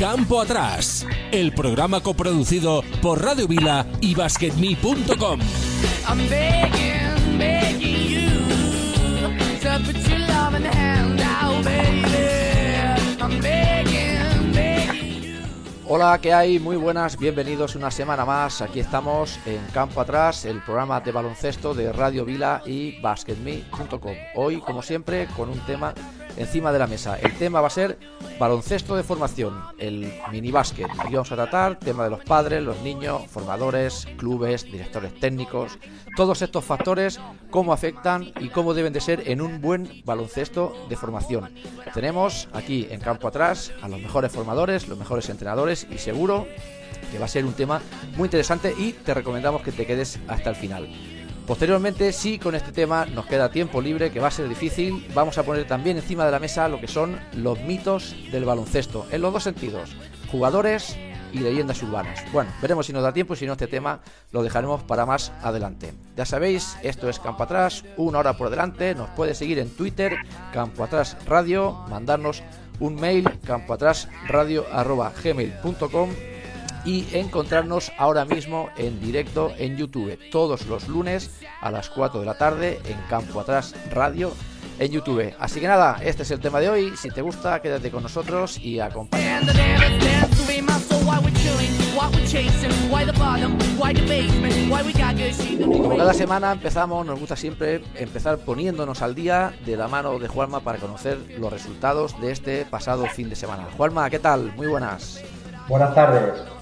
Campo Atrás, el programa coproducido por Radio Vila y BasketMe.com. Hola, ¿qué hay? Muy buenas, bienvenidos una semana más. Aquí estamos en Campo Atrás, el programa de baloncesto de Radio Vila y BasketMe.com. Hoy, como siempre, con un tema encima de la mesa. El tema va a ser baloncesto de formación, el mini básquet. Aquí vamos a tratar tema de los padres, los niños, formadores, clubes, directores técnicos, todos estos factores, cómo afectan y cómo deben de ser en un buen baloncesto de formación. Tenemos aquí en campo atrás a los mejores formadores, los mejores entrenadores y seguro que va a ser un tema muy interesante y te recomendamos que te quedes hasta el final. Posteriormente, si con este tema nos queda tiempo libre, que va a ser difícil, vamos a poner también encima de la mesa lo que son los mitos del baloncesto, en los dos sentidos, jugadores y leyendas urbanas. Bueno, veremos si nos da tiempo y si no este tema lo dejaremos para más adelante. Ya sabéis, esto es Campo Atrás, una hora por delante, nos puede seguir en Twitter, Campo Atrás Radio, mandarnos un mail, campoatrasradio.gmail.com y encontrarnos ahora mismo en directo en YouTube todos los lunes a las 4 de la tarde en Campo Atrás Radio en YouTube. Así que nada, este es el tema de hoy. Si te gusta, quédate con nosotros y acompáñanos. Como cada semana empezamos, nos gusta siempre empezar poniéndonos al día de la mano de Juanma para conocer los resultados de este pasado fin de semana. Juanma, ¿qué tal? Muy buenas. Buenas tardes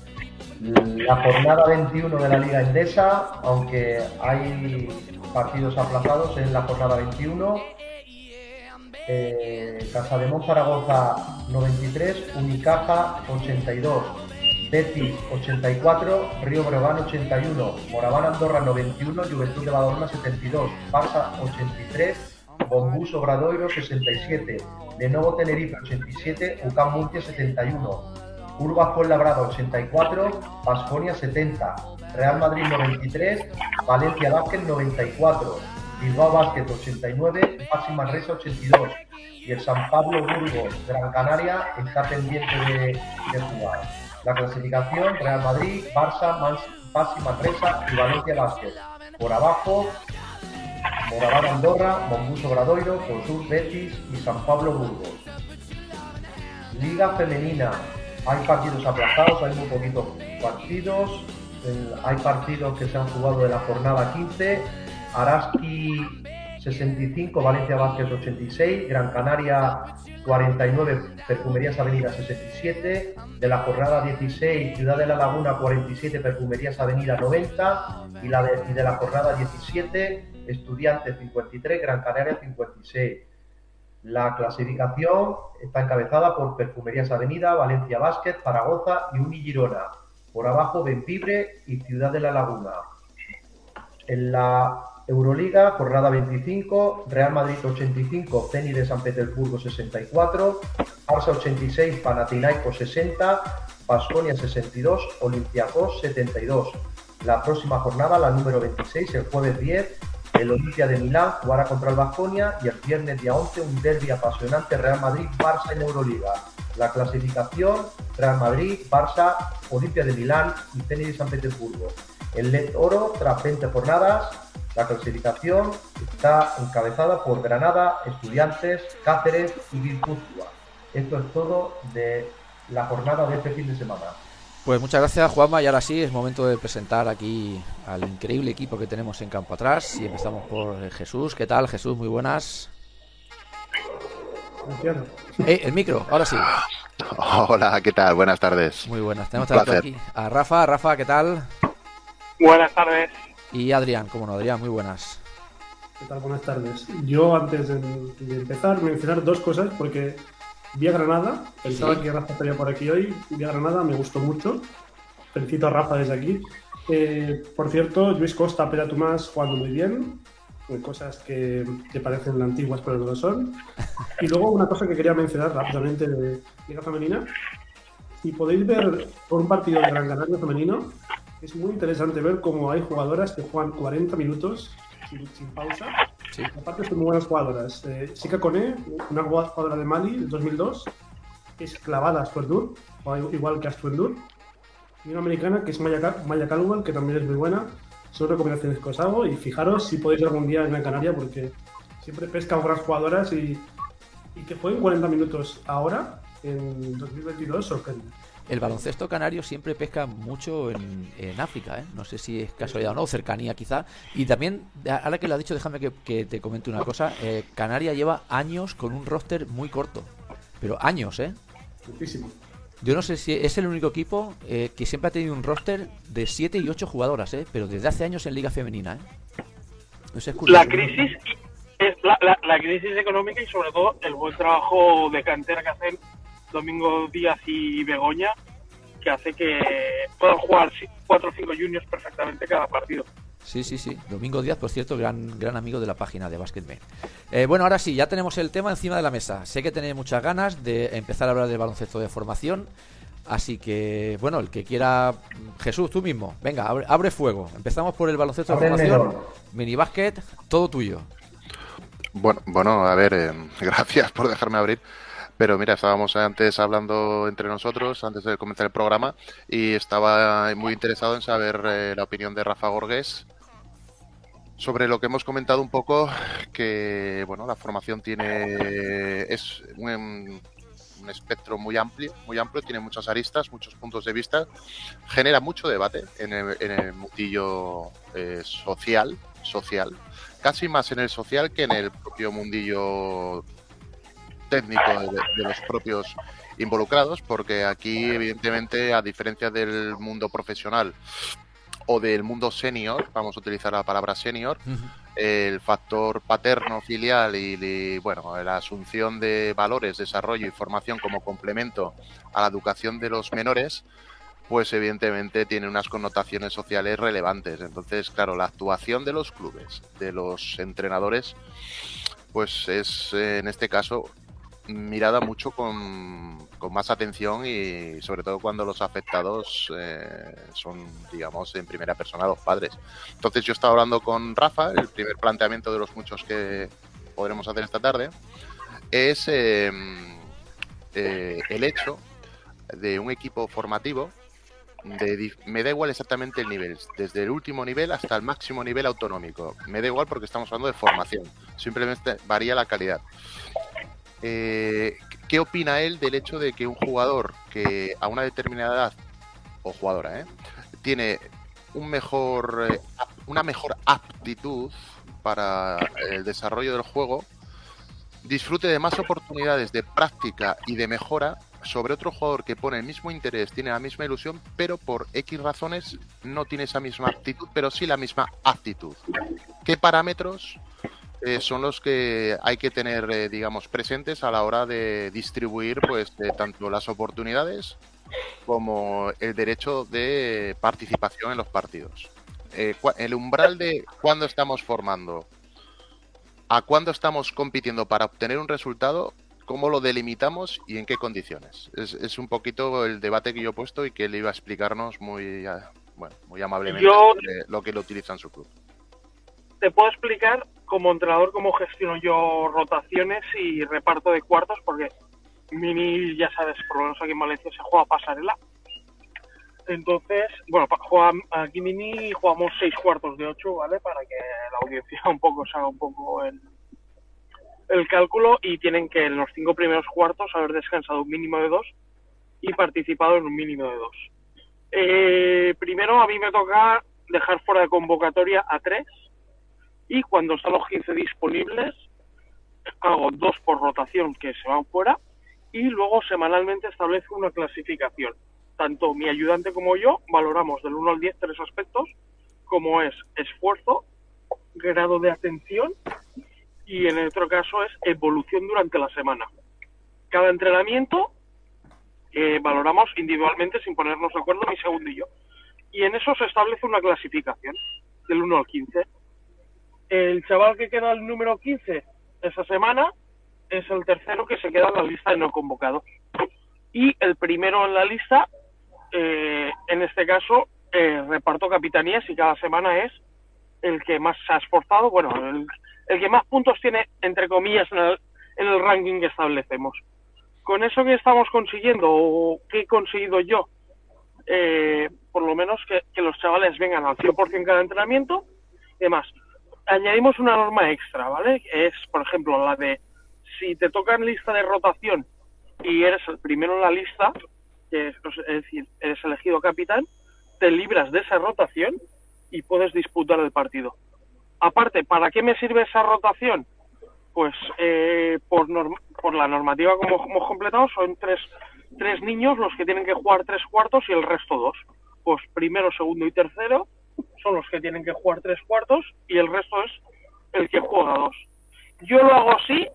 la jornada 21 de la Liga Endesa, aunque hay partidos aplazados en la jornada 21. Eh, Casa de Zaragoza 93, Unicaja 82, Betis 84, Río Breogán 81, Moraván Andorra 91, Juventud de Badalona 72, Barça 83, Bombús Obradoiro 67, Lenovo Tenerife 87, UCAM Murcia 71, Urba Labrada 84, Basconia 70, Real Madrid 93, Valencia Vázquez 94, Bilbao Basket 89, Maxi Manresa 82 y el San Pablo Burgos Gran Canaria está pendiente de, jugar. La clasificación Real Madrid, Barça, Maxi Manresa y Valencia Basket. Por abajo Moraván Andorra, Monbuso Gradoiro, Sur Betis y San Pablo Burgos. Liga Femenina, hay partidos aplazados, hay muy poquitos partidos. hay partidos que se han jugado de la jornada 15. Araski 65, Valencia Vázquez 86, Gran Canaria 49, Perfumerías Avenida 67, de la jornada 16, Ciudad de la Laguna 47, Perfumerías Avenida 90 y, la de, y de la jornada 17, Estudiantes 53, Gran Canaria 56. La clasificación está encabezada por Perfumerías Avenida, Valencia Basket, Zaragoza y Uni Girona. Por abajo Benvibre y Ciudad de la Laguna. En la Euroliga, jornada 25, Real Madrid 85, Ceni de San Petersburgo 64, Barça 86, Panathinaikos 60, Basconia 62, Olympiacos 72. La próxima jornada, la número 26, el jueves 10, el Olimpia de Milán jugará contra el Vasconia y el viernes día 11 un derby apasionante Real Madrid-Barça en Euroliga. La clasificación Real Madrid, Barça, Olimpia de Milán y Zenit de San Petersburgo. El LED Oro, tras 20 jornadas, la clasificación está encabezada por Granada, Estudiantes, Cáceres y Guipúzcoa. Esto es todo de la jornada de este fin de semana. Pues muchas gracias Juanma y ahora sí es momento de presentar aquí al increíble equipo que tenemos en campo atrás y empezamos por Jesús. ¿Qué tal Jesús? Muy buenas. Eh, el micro, ahora sí. Hola, ¿qué tal? Buenas tardes. Muy buenas. Tenemos aquí a Rafa. Rafa, ¿qué tal? Buenas tardes. Y Adrián, ¿cómo no, Adrián, muy buenas. ¿Qué tal? Buenas tardes. Yo antes de, de empezar mencionar dos cosas porque Vi a Granada, pensaba que Rafa estaría por aquí hoy. Vi a Granada, me gustó mucho. Felicito a Rafa desde aquí. Eh, por cierto, Luis Costa, Pera Tomás jugando muy bien. Cosas que, que parecen antiguas, pero no lo son. Y luego una cosa que quería mencionar rápidamente de Liga Femenina. Y podéis ver por un partido de Gran Canaria femenino, es muy interesante ver cómo hay jugadoras que juegan 40 minutos sin, pausa. Aparte son muy buenas jugadoras. Eh, Sika Kone, una jugadora de Mali del 2002, es clavada Astuendur, igual que Astuendur. Y una americana que es Maya, Maya Caldwell, que también es muy buena. Son recomendaciones que os hago y fijaros si podéis algún día en Gran Canaria porque siempre pesca otras jugadoras y, y que jueguen 40 minutos ahora en 2022 sorprende. El baloncesto canario siempre pesca mucho en, África, ¿eh? no sé si es casualidad o no, cercanía quizá. Y también, ahora que lo has dicho, déjame que, te comente una cosa. Eh, Canaria lleva años con un roster muy corto, pero años, ¿eh? Muchísimo. Yo no sé si es el único equipo eh, que siempre ha tenido un roster de 7 y 8 jugadoras, ¿eh? pero desde hace años en Liga Femenina. ¿eh? la crisis es la, crisis económica y sobre todo el buen trabajo de cantera que hacen Domingo Díaz y Begoña, que hace que puedan jugar 4 o 5 juniors perfectamente cada partido. Sí, sí, sí. Domingo Díaz, por cierto, gran, gran amigo de la página de Basketman. Eh, bueno, ahora sí, ya tenemos el tema encima de la mesa. Sé que tenéis muchas ganas de empezar a hablar del baloncesto de formación. Así que, bueno, el que quiera. Jesús, tú mismo. Venga, abre, fuego. Empezamos por el baloncesto de formación. Mini básquet, todo tuyo. Bueno, bueno a ver, eh, gracias por dejarme abrir. Pero mira, estábamos antes hablando entre nosotros, antes de comenzar el programa, y estaba muy interesado en saber eh, la opinión de Rafa Gorgués sobre lo que hemos comentado un poco, que bueno, la formación tiene es un, espectro muy amplio, muy amplio, tiene muchas aristas, muchos puntos de vista, genera mucho debate en el, en el mundillo eh, social, social, casi más en el social que en el propio mundillo técnico de, los propios involucrados, porque aquí, evidentemente, a diferencia del mundo profesional o del mundo senior, vamos a utilizar la palabra senior, el factor paterno filial y, bueno, la asunción de valores, desarrollo y formación como complemento a la educación de los menores, pues evidentemente tiene unas connotaciones sociales relevantes. Entonces, claro, la actuación de los clubes, de los entrenadores, pues es en este caso mirada mucho con, más atención y sobre todo cuando los afectados eh, son, digamos, en primera persona los padres. Entonces yo estaba hablando con Rafa, el primer planteamiento de los muchos que podremos hacer esta tarde es em, eh, el hecho de un equipo formativo de, me da igual exactamente el nivel, desde el último nivel hasta el máximo nivel autonómico. Me da igual porque estamos hablando de formación, simplemente varía la calidad. Eh, ¿Qué opina él del hecho de que un jugador que a una determinada edad, o jugadora, eh, tiene un mejor, eh, una mejor aptitud para el desarrollo del juego, disfrute de más oportunidades de práctica y de mejora sobre otro jugador que pone el mismo interés, tiene la misma ilusión, pero por X razones no tiene esa misma aptitud, pero sí la misma aptitud. ¿Qué parámetros eh, son los que hay que tener, eh, digamos, presentes a la hora de distribuir, pues, tanto las oportunidades como el derecho de participación en los partidos. Eh, el umbral de cuándo estamos formando a cuándo estamos compitiendo para obtener un resultado, cómo lo delimitamos y en qué condiciones. Es, un poquito el debate que yo he puesto y que él iba a explicarnos muy, bueno, muy amablemente lo que lo utiliza en su club te puedo explicar como entrenador cómo gestiono yo rotaciones y reparto de cuartos, porque Mini, ya sabes, por lo menos aquí en Valencia se juega pasarela. Entonces, bueno, juega, aquí Mini jugamos seis cuartos de ocho, ¿vale? Para que la audiencia un poco se haga un poco el, el cálculo y tienen que en los cinco primeros cuartos haber descansado un mínimo de dos y participado en un mínimo de dos. Eh, primero a mí me toca dejar fuera de convocatoria a tres y cuando están los 15 disponibles hago dos por rotación que se van fuera y luego semanalmente establezco una clasificación. Tanto mi ayudante como yo valoramos del 1 al 10 tres aspectos, como es esfuerzo, grado de atención y en el otro caso es evolución durante la semana. Cada entrenamiento eh, valoramos individualmente sin ponernos de acuerdo mi segundo y yo. Y en eso se establece una clasificación del 1 al 15 el chaval que queda el número 15 esa semana es el tercero que se queda en la lista de no convocados. Y el primero en la lista, eh, en este caso, eh, reparto capitanías y cada semana es el que más se ha esforzado, bueno, el, que más puntos tiene, entre comillas, en el, ranking que establecemos. con eso que estamos consiguiendo o que he conseguido yo, eh, por lo menos que, los chavales vengan al 100% cada entrenamiento y demás. Añadimos una norma extra, ¿vale? Es, por ejemplo, la de si te tocan lista de rotación y eres el primero en la lista, es, es decir, eres elegido capitán, te libras de esa rotación y puedes disputar el partido. Aparte, ¿para qué me sirve esa rotación? Pues eh, por, por la normativa como hemos completado son tres, tres niños los que tienen que jugar tres cuartos y el resto dos. Pues primero, segundo y tercero son los que tienen que jugar tres cuartos y el resto es el que juega dos. Yo lo hago así,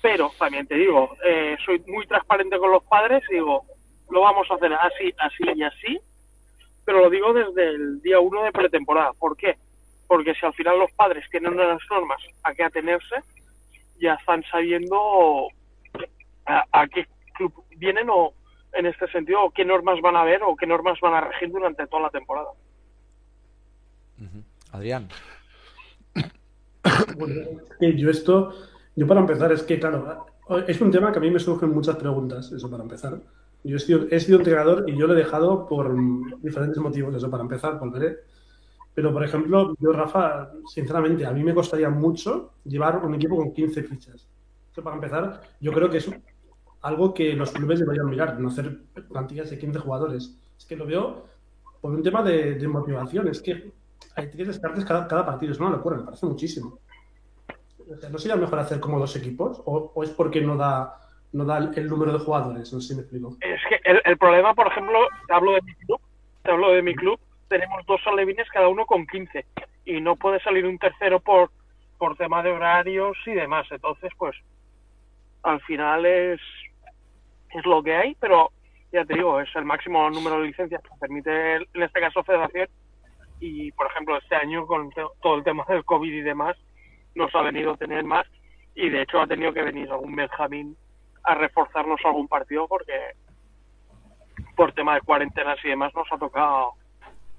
pero también te digo, eh, soy muy transparente con los padres y digo, lo vamos a hacer así, así y así, pero lo digo desde el día uno de pretemporada. ¿Por qué? Porque si al final los padres tienen unas normas a qué atenerse, ya están sabiendo a, qué club vienen o en este sentido qué normas van a ver o qué normas van a regir durante toda la temporada. Adrián. yo esto, yo para empezar es que claro, es un tema que a mí me surgen muchas preguntas, eso para empezar. Yo he sido, he sido y yo lo he dejado por diferentes motivos, eso para empezar, volveré. Pero, por ejemplo, yo, Rafa, sinceramente, a mí me costaría mucho llevar un equipo con 15 fichas. Eso para empezar, yo creo que es algo que los clubes deberían mirar, no hacer plantillas de 15 jugadores. Es que lo veo por un tema de, motivación, es que hay que descartes cada, cada partido, es una locura, me parece muchísimo. ¿No sería mejor hacer como dos equipos? ¿O, es porque no da, no da el, número de jugadores? No sé si me explico. Es que el, el problema, por ejemplo, te hablo de mi club, te hablo de mi club, tenemos dos alevines cada uno con 15 y no puede salir un tercero por, por tema de horarios y demás. Entonces, pues, al final es, es lo que hay, pero ya te digo, es el máximo número de licencias que permite, en este caso, Federación. Y, por ejemplo, este año, con todo el tema del COVID y demás, nos ha venido a tener más. Y, de hecho, ha tenido que venir algún Benjamín a reforzarnos algún partido porque, por tema de cuarentenas y demás, nos ha tocado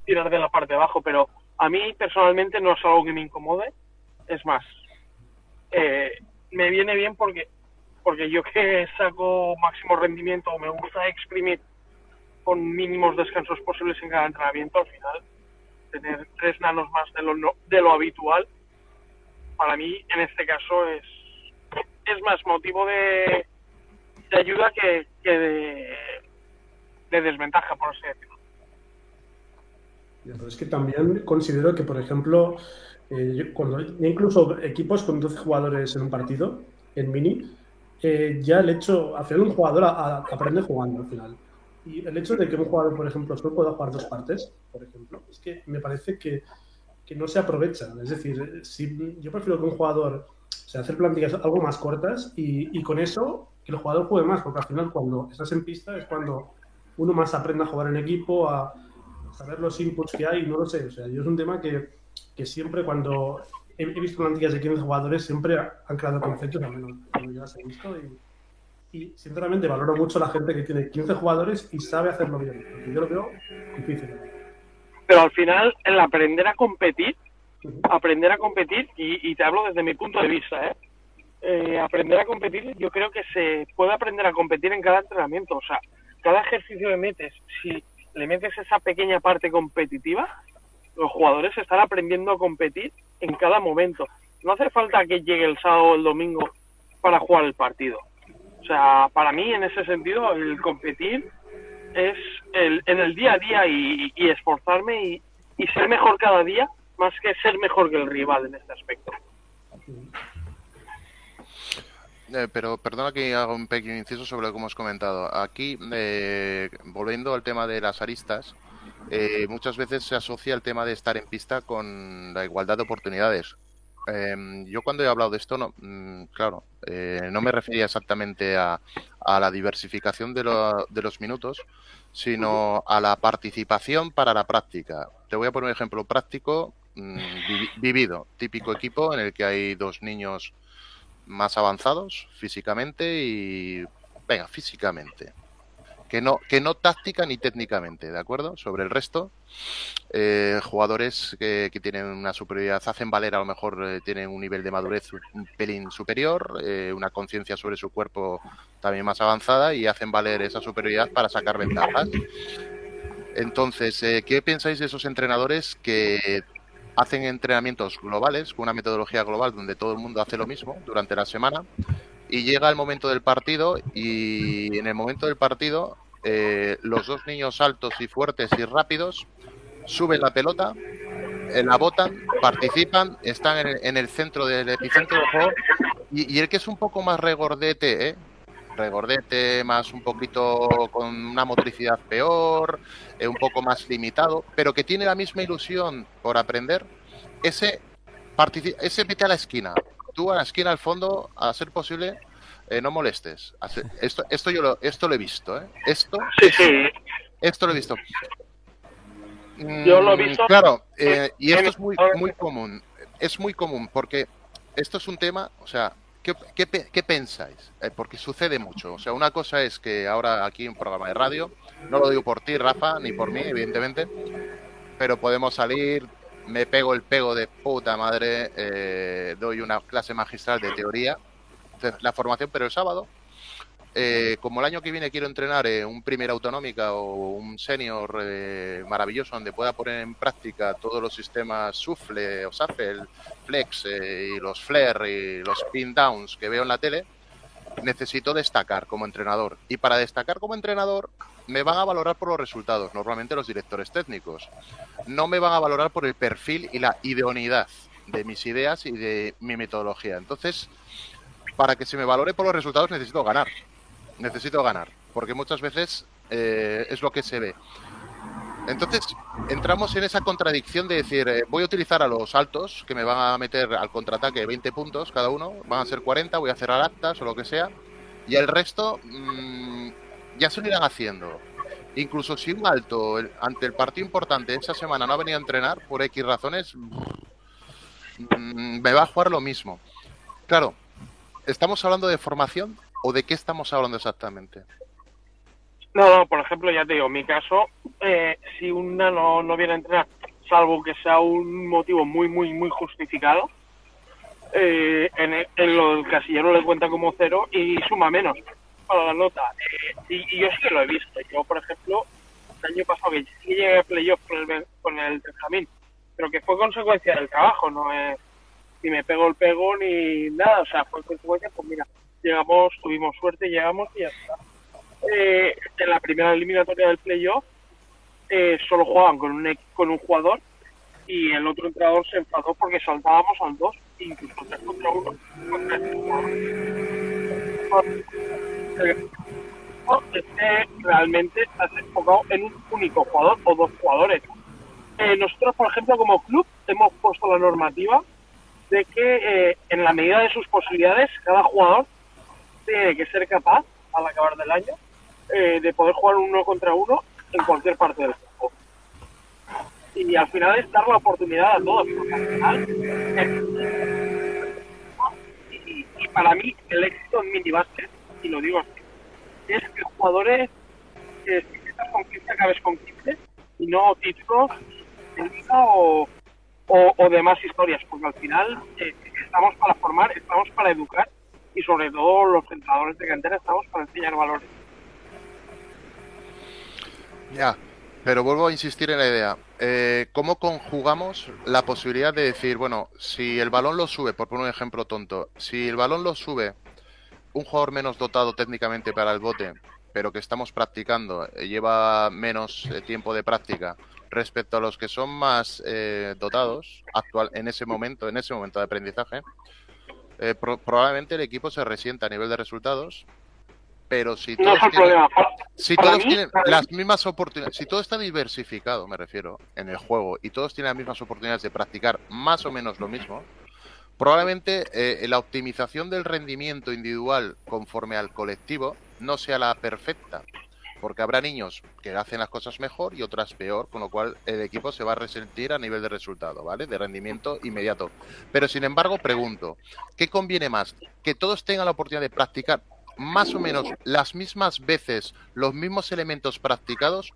tirar de la parte de abajo, pero a mí personalmente no es algo que me incomode. Es más, eh, me viene bien porque porque yo que saco máximo rendimiento, me gusta exprimir con mínimos descansos posibles en cada entrenamiento, al final tener tres nanos más de lo, de lo habitual, para mí en este caso es, es más motivo de, ayuda que, que de, de desventaja, por así decirlo es que también considero que, por ejemplo, eh, cuando incluso equipos con 12 jugadores en un partido, en mini, eh, ya el hecho, al final un jugador aprende jugando al final. Y el hecho de que un jugador, por ejemplo, solo pueda jugar dos partes, por ejemplo, es que me parece que, que no se aprovecha. Es decir, si, yo prefiero que un jugador o sea, hacer plantillas algo más cortas y, y, con eso que el jugador juegue más, porque al final cuando estás en pista es cuando uno más aprende a jugar en equipo, a, saber los inputs que hay, no lo sé. O sea, yo es un tema que, que siempre cuando he, visto plantillas de 15 jugadores, siempre han creado conceptos, al menos cuando yo las he visto. Y, y, sinceramente valoro mucho la gente que tiene 15 jugadores y sabe hacerlo bien. Porque yo lo veo difícil. Pero al final, el aprender a competir, aprender a competir, y, y, te hablo desde mi punto de vista, ¿eh? ¿eh? aprender a competir, yo creo que se puede aprender a competir en cada entrenamiento. O sea, cada ejercicio que metes, si le metes esa pequeña parte competitiva, los jugadores están aprendiendo a competir en cada momento. No hace falta que llegue el sábado o el domingo para jugar el partido. O sea, para mí, en ese sentido, el competir es el, en el día a día y, esforzarme y, ser mejor cada día, más que ser mejor que el rival en este aspecto. Eh, pero perdona que haga un pequeño inciso sobre lo que hemos comentado. Aquí, eh, volviendo al tema de las aristas, eh, muchas veces se asocia el tema de estar en pista con la igualdad de oportunidades. Em, yo cuando he hablado de esto, no, mm, claro, no me refería exactamente a, la diversificación de, de, los minutos, sino a la participación para la práctica. Te voy a poner un ejemplo práctico mm, vivido, típico equipo en el que hay dos niños más avanzados físicamente y... Venga, físicamente. Que no, que no táctica ni técnicamente, ¿de acuerdo? Sobre el resto, eh, jugadores que, tienen una superioridad, hacen valer a lo mejor, eh, tienen un nivel de madurez un pelín superior, eh, una conciencia sobre su cuerpo también más avanzada y hacen valer esa superioridad para sacar ventajas. Entonces, ¿qué pensáis de esos entrenadores que hacen entrenamientos globales, con una metodología global donde todo el mundo hace lo mismo durante la semana? Y llega el momento del partido y en el momento del partido eh, los dos niños altos y fuertes y rápidos suben la pelota, eh, la botan, participan, están en el, centro del epicentro del juego y, el que es un poco más regordete, ¿eh? regordete, más un poquito con una motricidad peor, eh, un poco más limitado, pero que tiene la misma ilusión por aprender, ese, ese vete a la esquina, tú a la esquina al fondo, a ser posible, eh, no molestes. Esto, esto yo lo, esto lo he visto, ¿eh? Esto, esto lo he visto. Yo lo he mm, visto. Claro, eh, y esto es muy, muy común. Es muy común porque esto es un tema, o sea, ¿qué, qué, pensáis? Eh, porque sucede mucho. O sea, una cosa es que ahora aquí en un programa de radio, no lo digo por ti, Rafa, ni por mí, evidentemente, pero podemos salir, me pego el pego de puta madre, eh, doy una clase magistral de teoría, la formación, pero el sábado, eh, como el año que viene quiero entrenar en un primer autonómica o un senior eh, maravilloso donde pueda poner en práctica todos los sistemas Sufle o SAFEL, Flex y los Flare y los Pin Downs que veo en la tele, necesito destacar como entrenador. Y para destacar como entrenador me van a valorar por los resultados, normalmente los directores técnicos. No me van a valorar por el perfil y la idoneidad de mis ideas y de mi metodología. Entonces, para que se me valore por los resultados necesito ganar. Necesito ganar, porque muchas veces eh, es lo que se ve. Entonces, entramos en esa contradicción de decir, eh, voy a utilizar a los altos, que me van a meter al contraataque 20 puntos cada uno, van a ser 40, voy a cerrar actas o lo que sea, y el resto mm, ya se lo irán haciendo. Incluso si un alto ante el partido importante esa semana no ha venido a entrenar, por X razones, mm, me va a jugar lo mismo. Claro, ¿estamos hablando de formación o de qué estamos hablando exactamente? No, no, por ejemplo, ya te digo, en mi caso, eh, si una no, no viene a entrenar, salvo que sea un motivo muy, muy, muy justificado, eh, en, el, lo del casillero le cuenta como cero y suma menos para la nota. Eh, y, yo sí que lo he visto. Yo, por ejemplo, el año pasado que sí llegué a playoff con el, con el Benjamín, pero que fue consecuencia del trabajo, no es ni me pego el pego ni nada, o sea, fue consecuencia, pues mira, llegamos, tuvimos suerte, llegamos y ya está. Eh, en la primera eliminatoria del playoff eh, solo jugaban con un, con un jugador y el otro entrenador se enfadó porque saltábamos al dos, incluso tres contra uno. Este realmente estás enfocado en un único jugador o dos jugadores. Eh, nosotros, por ejemplo, como club, hemos puesto la normativa de que eh, en la medida de sus posibilidades cada jugador tiene que ser capaz al acabar del año eh, de poder jugar uno contra uno en cualquier parte del juego. Y al final es dar la oportunidad a todos, porque al final y, para mí el éxito en minibásquet, y lo digo así, es que jugadores que si estás con 15 acabes con 15 y no títulos de liga o o, demás historias, porque al final eh, estamos para formar, estamos para educar y sobre todo los entrenadores de cantera estamos para enseñar valores. Ya, pero vuelvo a insistir en la idea. Eh, ¿Cómo conjugamos la posibilidad de decir, bueno, si el balón lo sube, por poner un ejemplo tonto, si el balón lo sube un jugador menos dotado técnicamente para el bote, pero que estamos practicando, eh, lleva menos tiempo de práctica, respecto a los que son más eh, dotados actual en ese momento, en ese momento de aprendizaje, eh, probablemente el equipo se resienta a nivel de resultados, pero si todos, tienen, si todos tienen las mismas oportunidades, si todo está diversificado, me refiero, en el juego y todos tienen las mismas oportunidades de practicar más o menos lo mismo, probablemente eh, la optimización del rendimiento individual conforme al colectivo no sea la perfecta porque habrá niños que hacen las cosas mejor y otras peor, con lo cual el equipo se va a resentir a nivel de resultado, ¿vale? De rendimiento inmediato. Pero sin embargo, pregunto, ¿qué conviene más? ¿Que todos tengan la oportunidad de practicar más o menos las mismas veces los mismos elementos practicados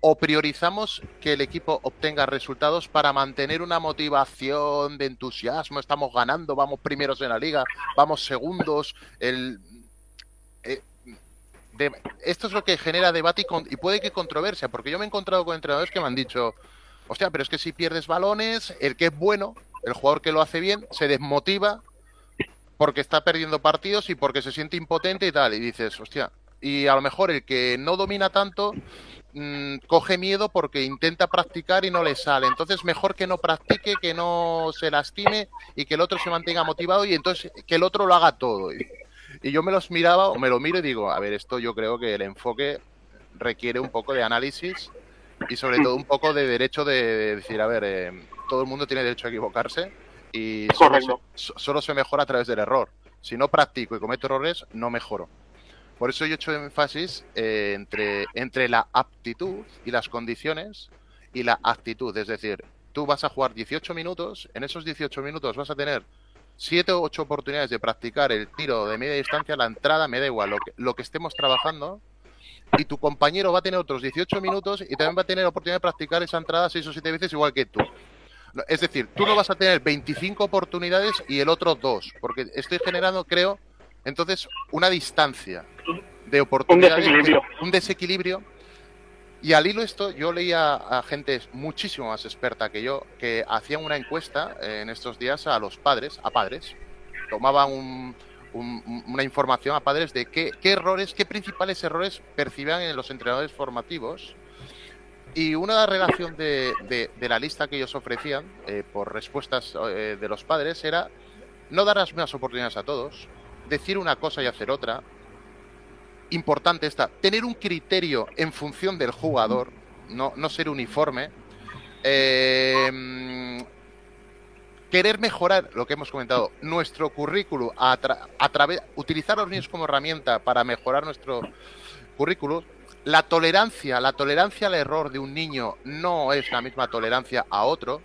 o priorizamos que el equipo obtenga resultados para mantener una motivación de entusiasmo, estamos ganando, vamos primeros en la liga, vamos segundos, el, eh, esto es lo que genera debate y, y, puede que controversia, porque yo me he encontrado con entrenadores que me han dicho, hostia, pero es que si pierdes balones, el que es bueno, el jugador que lo hace bien, se desmotiva porque está perdiendo partidos y porque se siente impotente y tal, y dices, hostia, y a lo mejor el que no domina tanto mmm, coge miedo porque intenta practicar y no le sale. Entonces, mejor que no practique, que no se lastime y que el otro se mantenga motivado y entonces que el otro lo haga todo. Y, y yo me los miraba o me lo miro y digo, a ver, esto yo creo que el enfoque requiere un poco de análisis y sobre todo un poco de derecho de, de decir, a ver, eh, todo el mundo tiene derecho a equivocarse y solo se, solo se mejora a través del error. Si no practico y cometo errores, no mejoro. Por eso yo he hecho énfasis eh, entre, entre la aptitud y las condiciones y la actitud. Es decir, tú vas a jugar 18 minutos, en esos 18 minutos vas a tener 7 o 8 oportunidades de practicar el tiro de media distancia, la entrada, me da igual, lo que, lo que estemos trabajando. Y tu compañero va a tener otros 18 minutos y también va a tener la oportunidad de practicar esa entrada 6 o 7 veces igual que tú. Es decir, tú no vas a tener 25 oportunidades y el otro dos, porque estoy generando, creo, entonces una distancia de oportunidades, un desequilibrio. un desequilibrio. Y al hilo esto, yo leía a gente muchísimo más experta que yo que hacían una encuesta en estos días a los padres, a padres, tomaban un, un, una información a padres de qué, qué errores, qué principales errores percibían en los entrenadores formativos y una relación de, de, de, la lista que ellos ofrecían eh, por respuestas eh, de los padres era no dar las mismas oportunidades a todos, decir una cosa y hacer otra. Importante está, tener un criterio en función del jugador, no, no ser uniforme. Eh, querer mejorar lo que hemos comentado, nuestro currículum a, a través, utilizar a los niños como herramienta para mejorar nuestro currículum la tolerancia, la tolerancia al error de un niño no es la misma tolerancia a otro,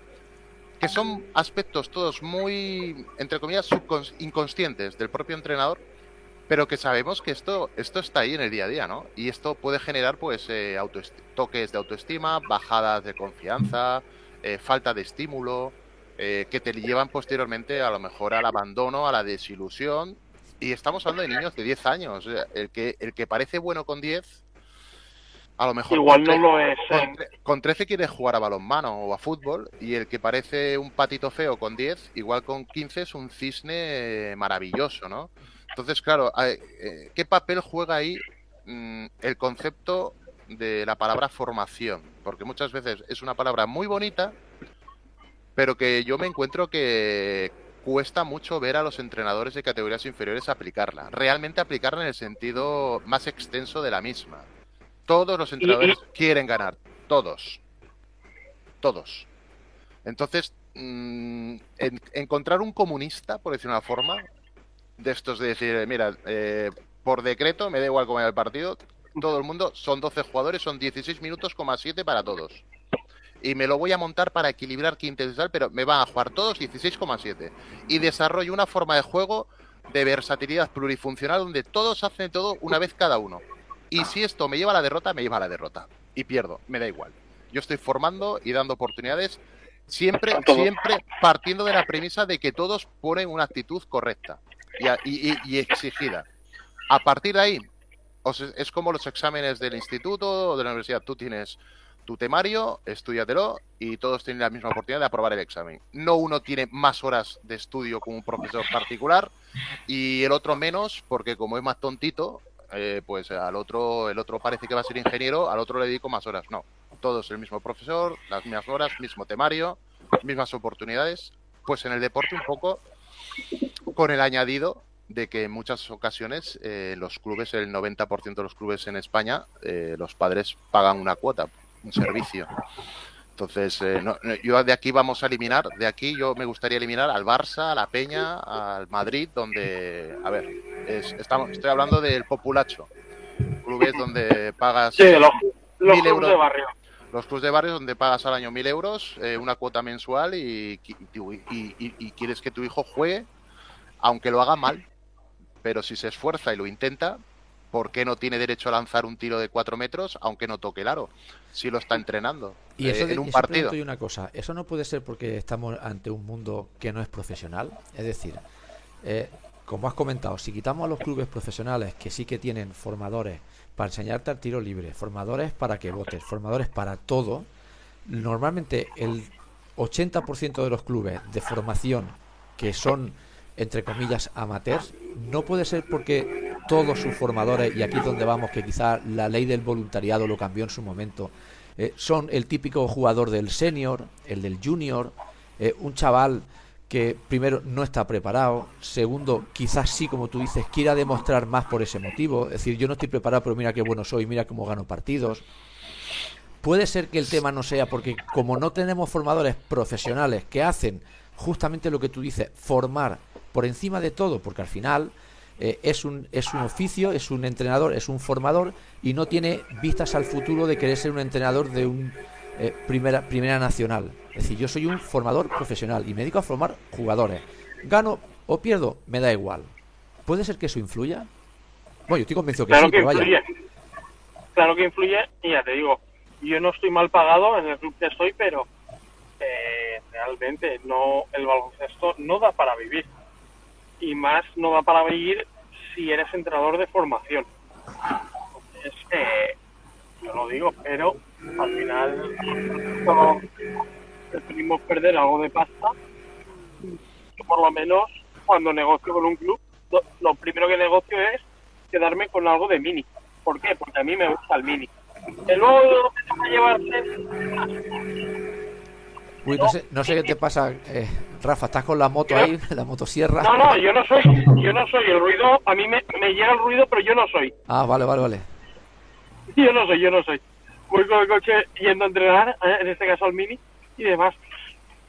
que son aspectos todos muy, entre comillas, inconscientes del propio entrenador, pero que sabemos que esto, esto está ahí en el día a día, ¿no? Y esto puede generar, pues, eh, toques de autoestima, bajadas de confianza, eh, falta de estímulo, eh, que te llevan posteriormente a lo mejor al abandono, a la desilusión. Y estamos hablando de niños de 10 años. El que, el que parece bueno con 10 a lo mejor igual no lo es con, con, 13 quiere jugar a balonmano o a fútbol y el que parece un patito feo con 10 igual con 15 es un cisne maravilloso no entonces claro qué papel juega ahí mm, el concepto de la palabra formación porque muchas veces es una palabra muy bonita pero que yo me encuentro que cuesta mucho ver a los entrenadores de categorías inferiores aplicarla. Realmente aplicarla en el sentido más extenso de la misma todos los entrenadores y, y... quieren ganar. Todos. Todos. Entonces, mmm, en, encontrar un comunista, por decir una forma, de estos de decir, mira, eh, por decreto, me da igual cómo el partido, todo el mundo, son 12 jugadores, son 16 minutos, 7 para todos. Y me lo voy a montar para equilibrar quintetal, pero me van a jugar todos 16,7. Y desarrollo una forma de juego de versatilidad plurifuncional donde todos hacen todo una vez cada uno. Y si esto me lleva a la derrota, me lleva a la derrota. Y pierdo, me da igual. Yo estoy formando y dando oportunidades siempre, siempre partiendo de la premisa de que todos ponen una actitud correcta y, y, y exigida. A partir de ahí, es como los exámenes del instituto o de la universidad. Tú tienes tu temario, estudiatelo y todos tienen la misma oportunidad de aprobar el examen. No uno tiene más horas de estudio como un profesor particular y el otro menos porque como es más tontito, eh, pues al otro, el otro parece que va a ser ingeniero, al otro le dedico más horas. No, todos el mismo profesor, las mismas horas, mismo temario, mismas oportunidades. Pues en el deporte un poco con el añadido de que en muchas ocasiones eh, los clubes, el 90% de los clubes en España, eh, los padres pagan una cuota, un servicio. Entonces, eh, no, yo de aquí vamos a eliminar, de aquí yo me gustaría eliminar al Barça, a la Peña, al Madrid, donde, a ver, es, estamos, estoy hablando del populacho, clubes donde pagas sí, los, los mil euros de barrio. Los clubes de barrio donde pagas al año mil euros, eh, una cuota mensual y, y, y, y, quieres que tu hijo juegue, aunque lo haga mal, pero si se esfuerza y lo intenta, ¿por qué no tiene derecho a lanzar un tiro de cuatro metros aunque no toque el aro? Si lo está entrenando y eso eh, en un eso partido. yo una cosa, eso no puede ser porque estamos ante un mundo que no es profesional. Es decir, eh, como has comentado, si quitamos a los clubes profesionales que sí que tienen formadores para enseñarte al tiro libre, formadores para que votes, formadores para todo, normalmente el 80% de los clubes de formación que son entre comillas amateurs. No puede ser porque todos sus formadores y aquí es donde vamos que quizá la ley del voluntariado lo cambió en su momento eh, son el típico jugador del senior el del junior eh, un chaval que primero no está preparado segundo quizás sí como tú dices quiera demostrar más por ese motivo es decir yo no estoy preparado pero mira qué bueno soy mira cómo gano partidos. Puede ser que el tema no sea porque como no tenemos formadores profesionales que hacen justamente lo que tú dices, formar por encima de todo, porque al final eh, es, un, es un oficio, es un entrenador, es un formador y no tiene vistas al futuro de querer ser un entrenador de un eh, primera, primera nacional. Es decir, yo soy un formador profesional y me dedico a formar jugadores. Gano o pierdo, me da igual. ¿Puede ser que eso influya? Bueno, yo estoy convencido que claro sí, que pero vaya. influye. Claro que influye, y ya te digo, yo no estoy mal pagado en el club que estoy, pero eh, realmente no el baloncesto no da para vivir. Y más no da para vivir si eres entrenador de formación. Es que, yo lo digo, pero al final no preferimos perder algo de pasta. Yo por lo menos cuando negocio con un club, lo, lo primero que negocio es quedarme con algo de mini. ¿Por qué? Porque a mí me gusta el mini. Que luego te va a llevarse Uy, no sé, no sé qué te pasa, eh, Rafa, estás con la moto ahí, la motosierra. No, no, yo no soy, yo no soy el ruido, a mí me, me llega el ruido, pero yo no soy. Ah, vale, vale, vale. Yo no soy, yo no soy. Voy con el coche yendo a entrenar, eh, en este caso al mini y demás.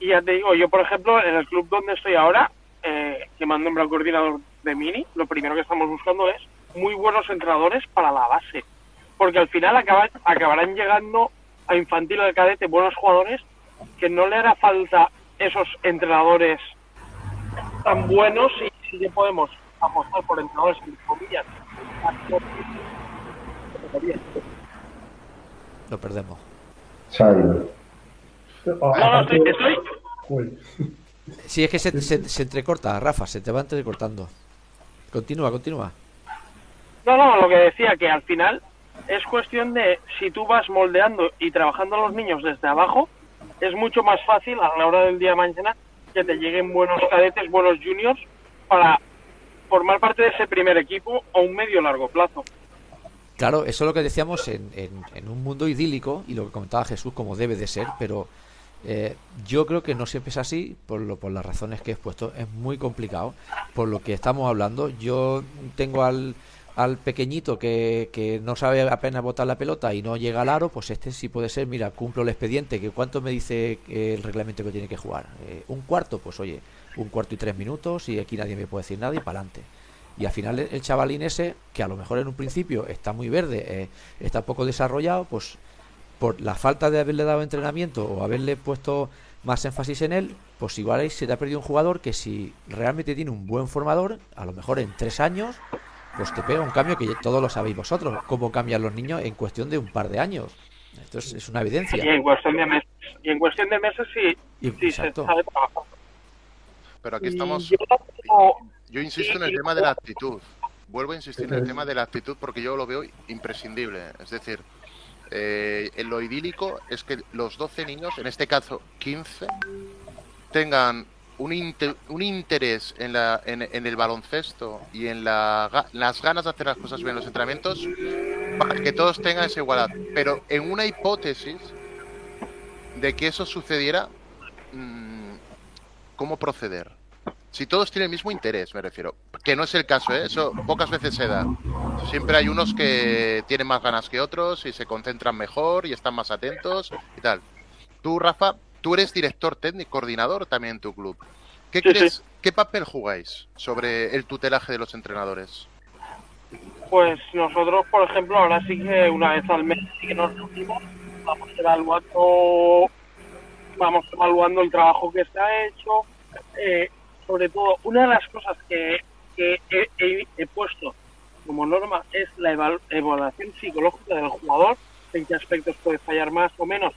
Y ya te digo, yo por ejemplo, en el club donde estoy ahora, eh, que me han nombrado coordinador de mini, lo primero que estamos buscando es muy buenos entrenadores para la base. Porque al final acaban, acabarán llegando a infantil o de cadete buenos jugadores que no le hará falta esos entrenadores tan buenos y si que podemos apostar por entrenadores en comillas. Lo perdemos. Sayo. No, no, estoy, estoy, Uy. Sí, es que se, se, se entrecorta, Rafa, se te va entrecortando. Continúa, continúa. No, no, lo que decía, que al final es cuestión de si tú vas moldeando y trabajando a los niños desde abajo, es mucho más fácil a la hora del día de mañana que te lleguen buenos cadetes, buenos juniors para formar parte de ese primer equipo a un medio largo plazo. Claro, eso es lo que decíamos en, en, en un mundo idílico y lo que comentaba Jesús como debe de ser, pero eh, yo creo que no siempre es así por, lo, por las razones que he expuesto. Es muy complicado por lo que estamos hablando. Yo tengo al, al pequeñito que, que no sabe apenas botar la pelota y no llega al aro, pues este sí puede ser, mira, cumplo el expediente, que cuánto me dice el reglamento que tiene que jugar. Eh, un cuarto, pues oye, un cuarto y tres minutos y aquí nadie me puede decir nada y para adelante. Y al final el chavalín ese, que a lo mejor en un principio está muy verde, eh, está poco desarrollado, pues por la falta de haberle dado entrenamiento o haberle puesto más énfasis en él, pues igual ahí se te ha perdido un jugador que si realmente tiene un buen formador, a lo mejor en tres años, pues te pega un cambio que todos lo sabéis vosotros, cómo cambian los niños en cuestión de un par de años. Esto es, es una Y evidencia. en cuestión de meses, y en cuestión de meses sí, Y- sí se sabe. Pero aquí Y estamos. Yo insisto en el tema de la actitud. Vuelvo a insistir en el tema de la actitud porque yo lo veo imprescindible. Es decir, eh, en lo idílico es que los 12 niños, en este caso 15, tengan un, inte- un interés en, la, en, el baloncesto y en la, las ganas de hacer las cosas bien en los entrenamientos para que todos tengan esa igualdad. Pero en una hipótesis de que eso sucediera, mm, ¿cómo proceder? Si todos tienen el mismo interés, me refiero. Que no es el caso, ¿eh? Eso pocas veces se da. Siempre hay unos que tienen más ganas que otros y se concentran mejor y están más atentos y tal. Tú, Rafa, tú eres director técnico, coordinador también en tu club. ¿Qué Sí, crees, sí. qué papel jugáis sobre el tutelaje de los entrenadores? Pues nosotros, por ejemplo, ahora sí que una vez al mes sí que nos reunimos, vamos evaluando, vamos evaluando el trabajo que se ha hecho. Eh, sobre todo, una de las cosas que que he, puesto como norma es la evaluación psicológica del jugador, en qué aspectos puede fallar más o menos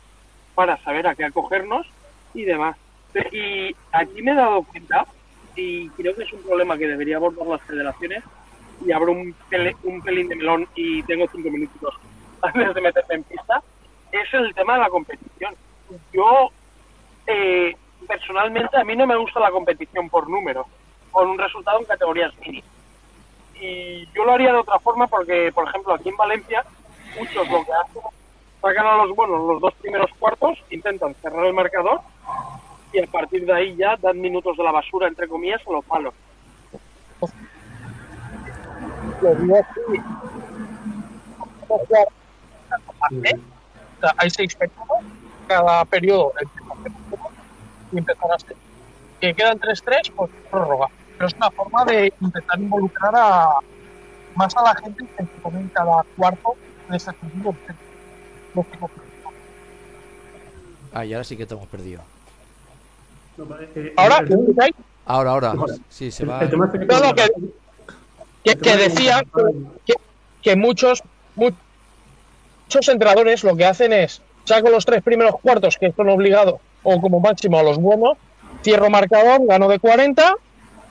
para saber a qué acogernos y demás. Y aquí me he dado cuenta, y creo que es un problema que debería abordar las federaciones, y abro un, un pelín de melón y tengo cinco minutos antes de meterme en pista, es el tema de la competición. Yo, eh, personalmente, a mí no me gusta la competición por números, con un resultado en categorías mini. Y yo lo haría de otra forma porque, por ejemplo, aquí en Valencia, muchos lo que hacen, sacan a los buenos los dos primeros cuartos, intentan cerrar el marcador y a partir de ahí ya dan minutos de la basura, entre comillas, a los palos. Hay seis periodos, cada periodo y empezar a ser. Que quedan 3-3, pues prórroga. Pero es una forma de intentar involucrar a más a la gente que se en cada cuarto de ese sentido. Ah, y ahora sí que te hemos perdido. Eh, ¿Ahora? Ahora, ahora. Sí, se va. que, que, decía que, que muchos, muchos entrenadores lo que hacen es saco los tres primeros cuartos que son obligados o como máximo a los buenos, cierro marcador, gano de 40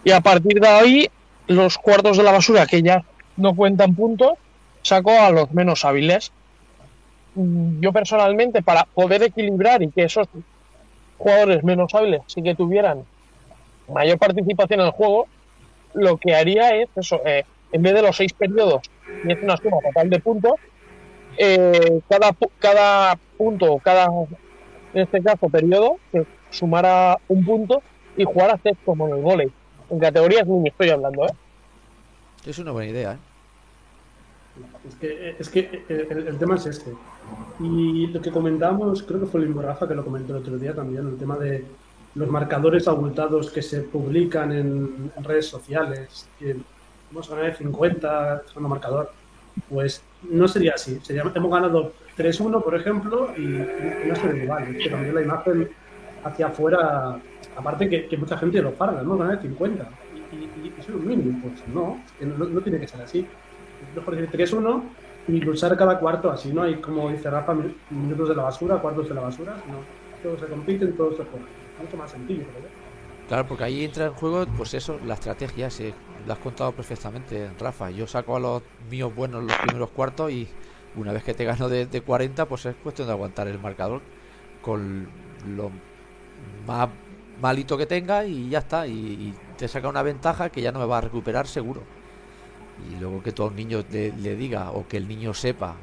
y a partir de ahí los cuartos de la basura que ya no cuentan puntos, saco a los menos hábiles. Mm, yo personalmente, para poder equilibrar y que esos jugadores menos hábiles sí que tuvieran mayor participación en el juego, lo que haría es eso, eh, en vez de los seis periodos, y es una suma total de puntos, eh, cada, cada punto, cada, en este caso, periodo, que sumara un punto y jugar a como en el volei. En categorías ni estoy hablando, ¿eh? Es una buena idea, ¿eh? Es que, es que el, tema es este. Y lo que comentamos, creo que fue el Rafa que lo comentó el otro día también, el tema de los marcadores abultados que se publican en, redes sociales, que hemos ganado 50, segundo marcador, pues no sería así. Sería, hemos ganado 3-1, por ejemplo, y, no sería igual. Es que también la imagen hacia afuera, aparte que, mucha gente lo paga, ¿no? Ganar 50. Y, eso es un mínimo, pues no, no, tiene que ser así. Es mejor decir 3-1 y luchar cada cuarto así, ¿no? Hay, como dice Rafa, minutos de la basura, cuartos de la basura, no. Todos se compiten, todos se juegan. Mucho más sencillo, Claro, porque ahí entra en juego, pues eso, la estrategia, se, lo has contado perfectamente, Rafa. Yo saco a los míos buenos los primeros cuartos y una vez que te gano de, 40, pues es cuestión de aguantar el marcador con lo más malito que tenga y ya está. Y, te saca una ventaja que ya no me va a recuperar seguro. Y luego que todo el niño le, diga o que el niño sepa,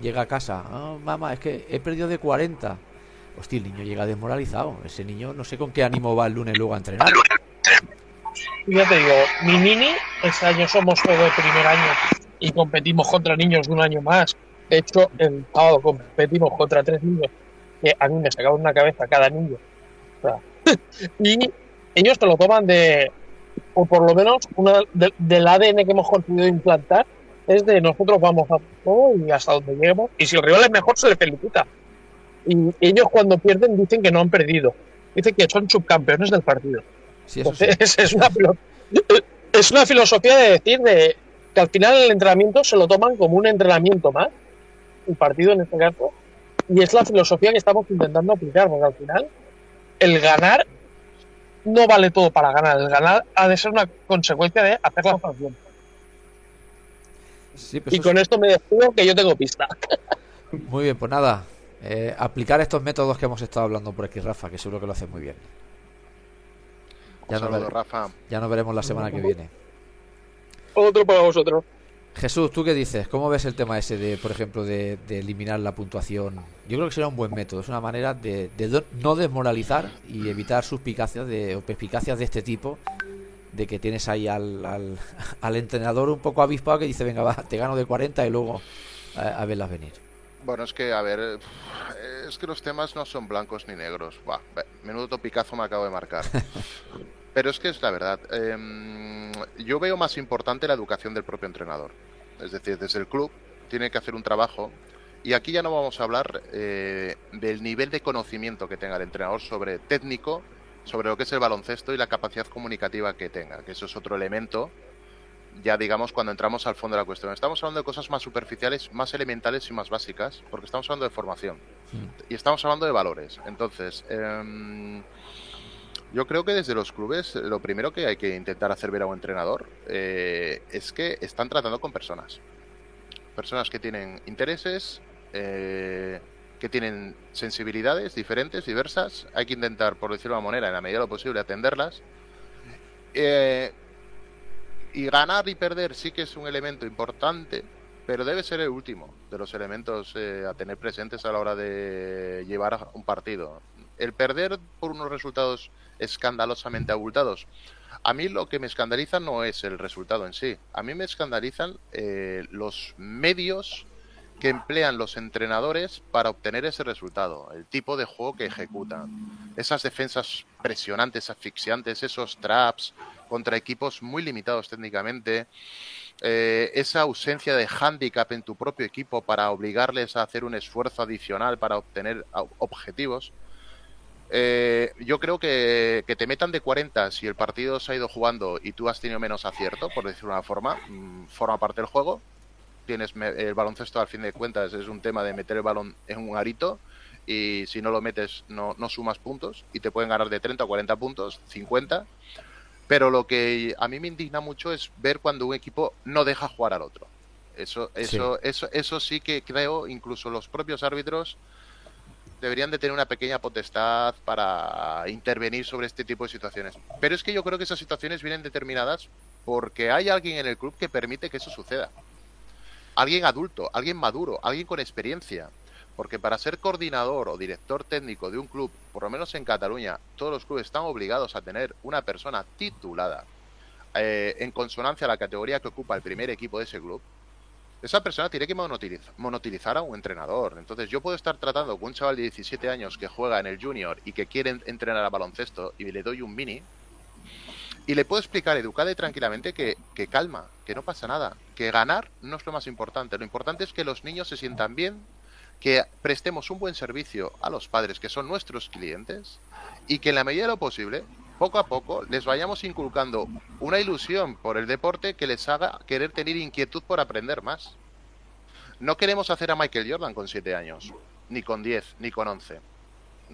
llega a casa, oh, mamá, es que he perdido de 40. Hostia, el niño llega desmoralizado. Ese niño no sé con qué ánimo va el lunes luego a entrenar. Ya te digo, mi mini, este año somos todo de primer año y competimos contra niños de un año más. De hecho, el sábado competimos contra tres niños que a mí me sacaban una cabeza cada niño. y ellos te lo toman de, o por lo menos, una del ADN que hemos conseguido implantar es de nosotros vamos a todo y hasta donde lleguemos. Y si el rival es mejor, se le felicita. Y ellos cuando pierden dicen que no han perdido. Dicen que son subcampeones del partido. es, una, es una filosofía de decir de que al final el entrenamiento se lo toman como un entrenamiento más, un partido en este caso, y es la filosofía que estamos intentando aplicar, porque al final el ganar no vale todo para ganar, el ganar ha de ser una consecuencia de hacer las cosas bien. y con esto me despido que yo tengo pista. Muy bien, pues nada, eh, aplicar estos métodos que hemos estado hablando por aquí, Rafa, que seguro que lo hace muy bien. Ya, nos, Rafa. ya nos veremos la semana que viene. Otro para vosotros. Jesús, ¿tú qué dices? ¿Cómo ves el tema ese de, por ejemplo, de, eliminar la puntuación? Yo creo que será un buen método, es una manera de, no desmoralizar y evitar suspicacias de, o perspicacias de este tipo, de que tienes ahí al, al, entrenador un poco avispado que dice, venga, va, te gano de 40 y luego a, verlas venir. Bueno, es que, a ver, es que los temas no son blancos ni negros. Buah, menudo topicazo me acabo de marcar. Pero es que es la verdad. Em, yo veo más importante la educación del propio entrenador. Es decir, desde el club tiene que hacer un trabajo. Y aquí ya no vamos a hablar eh, del nivel de conocimiento que tenga el entrenador sobre técnico, sobre lo que es el baloncesto y la capacidad comunicativa que tenga, que eso es otro elemento ya digamos cuando entramos al fondo de la cuestión. Estamos hablando de cosas más superficiales, más elementales y más básicas, porque estamos hablando de formación y estamos hablando de valores. Entonces, em, yo creo que desde los clubes lo primero que hay que intentar hacer ver a un entrenador eh, es que están tratando con personas. Personas que tienen intereses, eh, que tienen sensibilidades diferentes, diversas. Hay que intentar, por decirlo de una manera, en la medida de lo posible, atenderlas. Eh, y ganar y perder sí que es un elemento importante, pero debe ser el último de los elementos eh, a tener presentes a la hora de llevar un partido. El perder por unos resultados escandalosamente abultados. A mí lo que me escandaliza no es el resultado en sí. A mí me escandalizan eh, los medios que emplean los entrenadores para obtener ese resultado, el tipo de juego que ejecutan, esas defensas presionantes, asfixiantes, esos traps contra equipos muy limitados técnicamente, eh, esa ausencia de handicap en tu propio equipo para obligarles a hacer un esfuerzo adicional para obtener objetivos. Eh, yo creo que, que, te metan de 40 si el partido se ha ido jugando y tú has tenido menos acierto, por decirlo de una forma, mm, forma parte del juego tienes el baloncesto al fin de cuentas es un tema de meter el balón en un arito y si no lo metes no, no sumas puntos y te pueden ganar de 30 o 40 puntos, 50. Pero lo que a mí me indigna mucho es ver cuando un equipo no deja jugar al otro. Eso, eso, eso, eso sí que creo, incluso los propios árbitros deberían de tener una pequeña potestad para intervenir sobre este tipo de situaciones. Pero es que yo creo que esas situaciones vienen determinadas porque hay alguien en el club que permite que eso suceda alguien adulto, alguien maduro, alguien con experiencia. Porque para ser coordinador o director técnico de un club, por lo menos en Cataluña, todos los clubes están obligados a tener una persona titulada eh, en consonancia a la categoría que ocupa el primer equipo de ese club. Esa persona tiene que monotilizar a un entrenador. Entonces yo puedo estar tratando con un chaval de 17 años que juega en el junior y que quiere entrenar a baloncesto y le doy un mini, y le puedo explicar educada y tranquilamente que, que, calma, que no pasa nada, que ganar no es lo más importante. Lo importante es que los niños se sientan bien, que prestemos un buen servicio a los padres que son nuestros clientes y que en la medida de lo posible, poco a poco, les vayamos inculcando una ilusión por el deporte que les haga querer tener inquietud por aprender más. No queremos hacer a Michael Jordan con 7 años, ni con 10, ni con 11,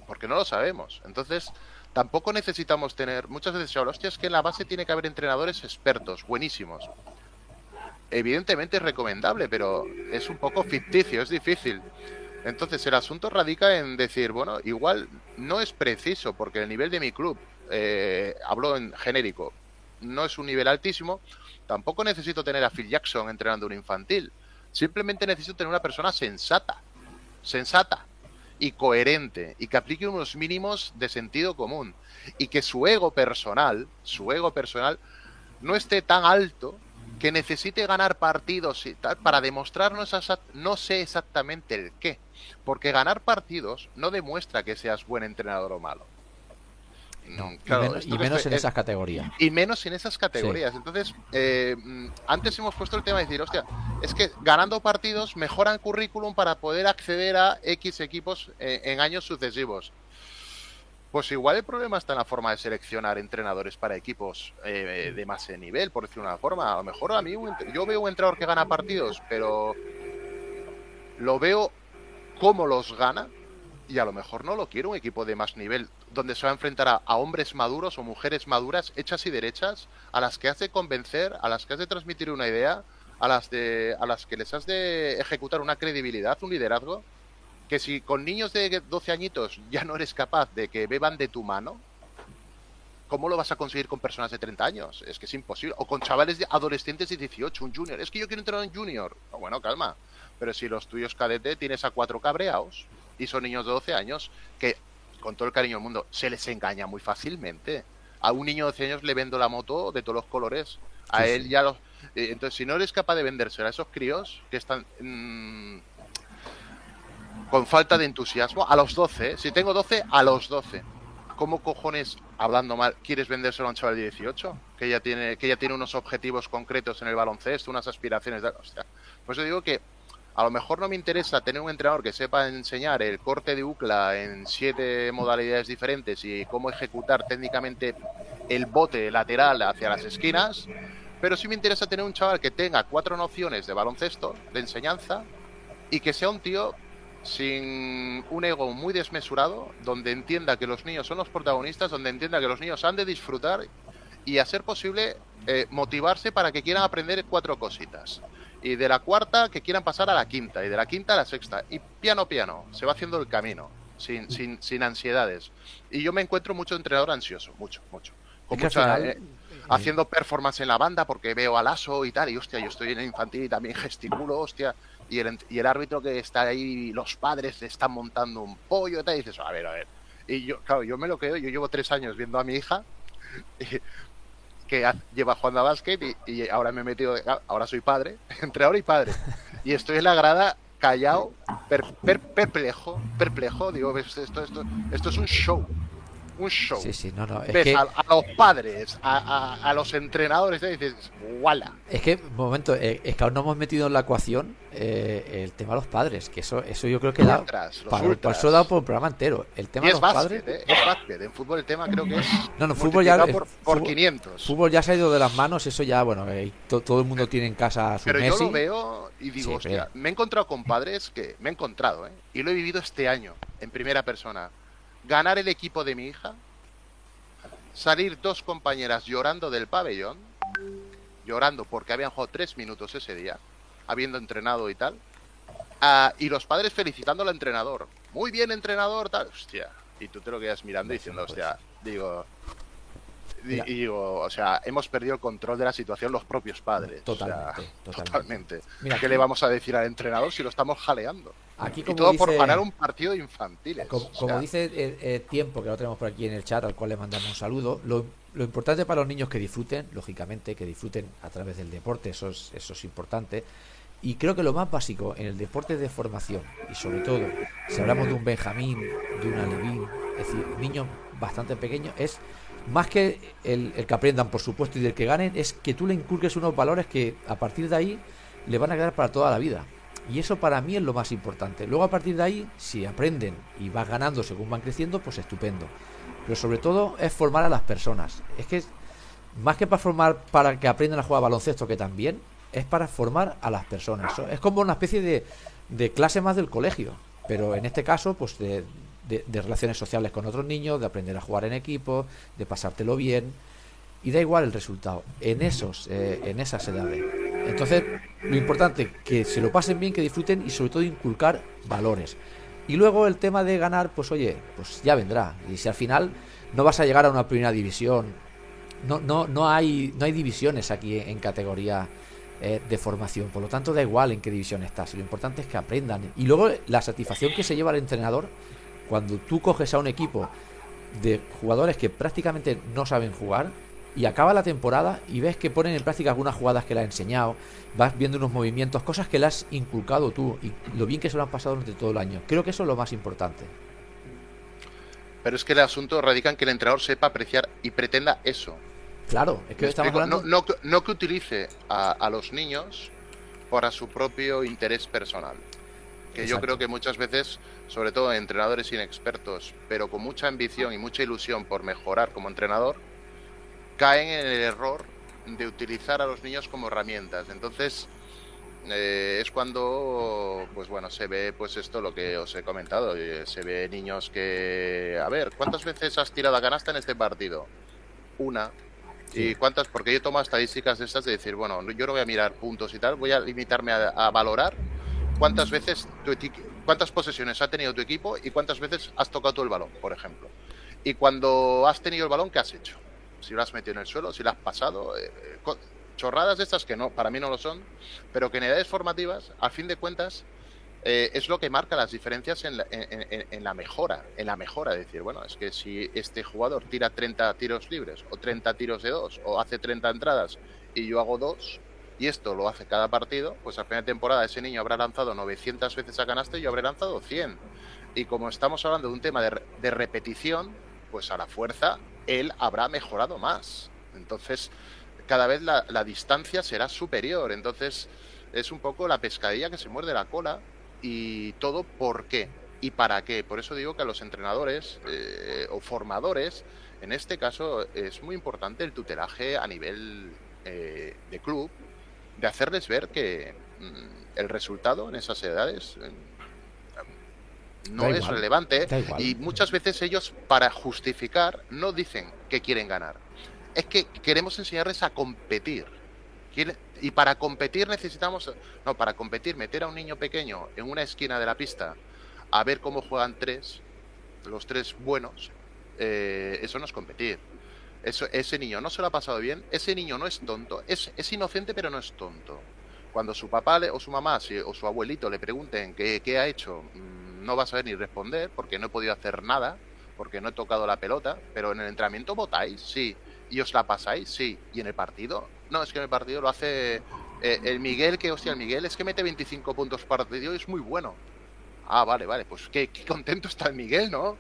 porque no lo sabemos. Entonces, tampoco necesitamos tener, muchas veces se habla, hostia, es que en la base tiene que haber entrenadores expertos, buenísimos. Evidentemente es recomendable, pero es un poco ficticio, es difícil. Entonces el asunto radica en decir, bueno, igual no es preciso, porque el nivel de mi club, eh, hablo en genérico, no es un nivel altísimo, tampoco necesito tener a Phil Jackson entrenando un infantil. Simplemente necesito tener una persona sensata, sensata, y coherente y que aplique unos mínimos de sentido común y que su ego personal, su ego personal no esté tan alto que necesite ganar partidos y tal para demostrarnos no sé exactamente el qué, porque ganar partidos no demuestra que seas buen entrenador o malo y menos, en esas categorías. Y menos en esas categorías. Entonces, eh, antes hemos puesto el tema de decir, hostia, es que ganando partidos mejoran currículum para poder acceder a X equipos eh, en años sucesivos. Pues igual el problema está en la forma de seleccionar entrenadores para equipos eh, de más nivel, por decirlo de una forma. A lo mejor a mí yo veo un entrenador que gana partidos, pero lo veo cómo los gana y a lo mejor no lo quiero un equipo de más nivel donde se va a enfrentar a, hombres maduros o mujeres maduras hechas y derechas a las que has de convencer, a las que has de transmitir una idea, a las de a las que les has de ejecutar una credibilidad, un liderazgo, que si con niños de 12 añitos ya no eres capaz de que beban de tu mano, ¿cómo lo vas a conseguir con personas de 30 años? Es que es imposible. O con chavales de adolescentes de 18, un junior. Es que yo quiero entrar en junior. bueno, calma. Pero si los tuyos cadete tienes a cuatro cabreados y son niños de 12 años que, con todo el cariño del mundo, se les engaña muy fácilmente. A un niño de 12 años le vendo la moto de todos los colores. A él ya los... Eh, entonces, si no eres capaz de vendérsela a esos críos que están mm, con falta de entusiasmo, a los 12, ¿eh? si tengo 12, a los 12. ¿Cómo cojones, hablando mal, quieres vendérselo a un chaval de 18? Que ya tiene, que ya tiene unos objetivos concretos en el baloncesto, unas aspiraciones de... Hostia. Pues yo digo que a lo mejor no me interesa tener un entrenador que sepa enseñar el corte de UCLA en siete modalidades diferentes y cómo ejecutar técnicamente el bote lateral hacia las esquinas, Pero sí me interesa tener un chaval que tenga cuatro nociones de baloncesto, de enseñanza, y que sea un tío sin un ego muy desmesurado, donde entienda que los niños son los protagonistas, donde entienda que los niños han de disfrutar y a ser posible eh, motivarse para que quieran aprender cuatro cositas. Y de la cuarta que quieran pasar a la quinta, y de la quinta a la sexta. Y piano piano, se va haciendo el camino, sin, sin, sin ansiedades. Y yo me encuentro mucho entrenador ansioso, mucho, mucho. Con mucha, eh, haciendo performance en la banda porque veo al aso y tal, y hostia, yo estoy en el infantil y también gesticulo, hostia, y el, y el árbitro que está ahí, los padres le están montando un pollo y tal, y dices, a ver, a ver. Y yo, claro, yo me lo creo, yo llevo tres años viendo a mi hija, que lleva jugando a básquet y, ahora me he metido, ahora soy padre, entrenador y padre, y estoy en la grada callado, perplejo, perplejo, digo, esto, esto, esto es un show, un show. Sí, sí, no, no. Ves a, los padres, a, los entrenadores, y dices, ¡wala! Es que, un momento, eh, es que aún no hemos metido en la ecuación eh, el tema de los padres, que eso eso yo creo que da. por eso da por el programa entero. El tema de los padres. Eh, es básquet, en fútbol el tema creo que es. No, no, fútbol ya. Por, por 500. Fútbol ya se ha ido de las manos, eso ya, bueno, todo el mundo tiene en casa su Pero yo lo veo y digo, hostia, me he encontrado con padres que. Me he encontrado, ¿eh? Y lo he vivido este año, en primera persona ganar el equipo de mi hija, salir dos compañeras llorando del pabellón, llorando porque habían jugado tres minutos ese día, habiendo entrenado y tal, ah, y los padres felicitando al entrenador. Muy bien, entrenador, tal. Hostia. Y tú te lo quedas mirando y diciendo, hostia, digo, digo, o sea, hemos perdido el control de la situación los propios padres. Totalmente. totalmente. Mira, ¿Qué le vamos a decir al entrenador si lo estamos jaleando? Aquí, y todo por ganar un partido infantil. Como, dice el, Tiempo, que lo tenemos por aquí en el chat, al cual le mandamos un saludo, lo, importante para los niños que disfruten, lógicamente, que disfruten a través del deporte, eso es, eso es importante. Y creo que lo más básico en el deporte de formación, y sobre todo, si hablamos de un Benjamín, de un Alevín, es decir, niños bastante pequeños, es más que el, que aprendan, por supuesto, y del que ganen, es que tú le inculques unos valores que a partir de ahí le van a quedar para toda la vida. Y eso para mí es lo más importante. Luego a partir de ahí, si aprenden y vas ganando según van creciendo, pues estupendo. Pero sobre todo es formar a las personas. Es que más que para formar para que aprendan a jugar baloncesto, que también, es para formar a las personas. Es como una especie de, de clase más del colegio. Pero en este caso, pues de, de, relaciones sociales con otros niños, de aprender a jugar en equipo, de pasártelo bien. Y da igual el resultado, en esos, eh, en esas edades. Entonces, lo importante que se lo pasen bien, que disfruten y sobre todo inculcar valores. Y luego el tema de ganar, pues oye, pues ya vendrá. Y si al final no vas a llegar a una primera división, no, no, no hay, no hay divisiones aquí en categoría eh, de formación. Por lo tanto, da igual en qué división estás. Lo importante es que aprendan. Y luego la satisfacción que se lleva el entrenador cuando tú coges a un equipo de jugadores que prácticamente no saben jugar y acaba la temporada y ves que ponen en práctica algunas jugadas que le has enseñado, vas viendo unos movimientos, cosas que le has inculcado tú y lo bien que se lo han pasado durante todo el año. Creo que eso es lo más importante. Pero es que el asunto radica en que el entrenador sepa apreciar y pretenda eso. Claro, es que estamos hablando... no, no, que utilice a, a los niños para su propio interés personal que yo creo que muchas veces, sobre todo entrenadores inexpertos, pero con mucha ambición y mucha ilusión por mejorar como entrenador, caen en el error de utilizar a los niños como herramientas. Entonces, eh, es cuando, pues bueno, se ve pues esto lo que os he comentado, eh, se ve niños que, a ver, ¿cuántas veces has tirado a canasta en este partido? Una. ¿Y cuántas? Porque yo tomo estadísticas de estas de decir, bueno, yo no voy a mirar puntos y tal, voy a limitarme a valorar cuántas veces cuántas posesiones ha tenido tu equipo y cuántas veces has tocado tú el balón, por ejemplo. Y cuando has tenido el balón, ¿qué has hecho? Si lo has metido en el suelo, si lo has pasado, eh, eh, chorradas de estas que no, para mí no lo son, pero que en edades formativas, a fin de cuentas, eh, es lo que marca las diferencias en la, en la, mejora, en la mejora, es decir, bueno, es que si este jugador tira 30 tiros libres o 30 tiros de dos o hace 30 entradas y yo hago dos, y esto lo hace cada partido, pues a final de temporada ese niño habrá lanzado 900 veces a canasta y yo habré lanzado 100. Y como estamos hablando de un tema de, repetición, pues a la fuerza él habrá mejorado más. Entonces, cada vez la, distancia será superior. Entonces, es un poco la pescadilla que se muerde la cola y todo por qué y para qué. Por eso digo que a los entrenadores eh, o formadores, en este caso, es muy importante el tutelaje a nivel eh, de club, de hacerles ver que mm, el resultado en esas edades no es relevante y muchas veces ellos para justificar no dicen que quieren ganar. Es que queremos enseñarles a competir. Y para competir necesitamos, no, para competir, meter a un niño pequeño en una esquina de la pista a ver cómo juegan tres, los tres buenos, eh, eso no es competir. Eso, ese niño no se lo ha pasado bien, ese niño no es tonto, es, es inocente pero no es tonto. Cuando su papá o su mamá o su abuelito le pregunten qué, qué ha hecho, mm, no va a saber ni responder porque no he podido hacer nada, porque no he tocado la pelota, pero en el entrenamiento votáis, sí. ¿Y os la pasáis? Sí. ¿Y en el partido? No, es que en el partido lo hace eh, el Miguel, que hostia, el Miguel es que mete 25 puntos partido y es muy bueno. Ah, vale, vale, pues qué, contento está el Miguel, ¿no?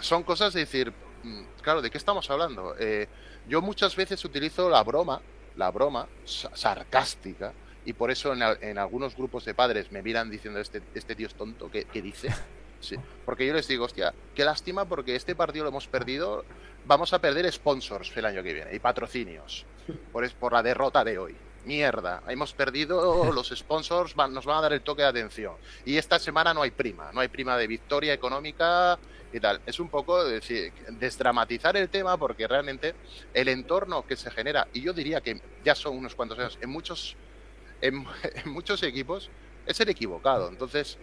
Son, cosas de decir, mm, claro, ¿de qué estamos hablando? Eh, yo muchas veces utilizo la broma, la broma sarcástica, y por eso en, algunos grupos de padres me miran diciendo, este, este tío es tonto, ¿qué, dice? Sí. Porque yo les digo, hostia, qué lástima porque este partido lo hemos perdido, vamos a perder sponsors el año que viene y patrocinios por, por la derrota de hoy mierda, hemos perdido los sponsors, nos van a dar el toque de atención. Y esta semana no hay prima, no hay prima de victoria económica y tal. Es un poco decir, desdramatizar el tema porque realmente el entorno que se genera, y yo diría que ya son unos cuantos años, en muchos, en, muchos equipos, es el equivocado. Entonces,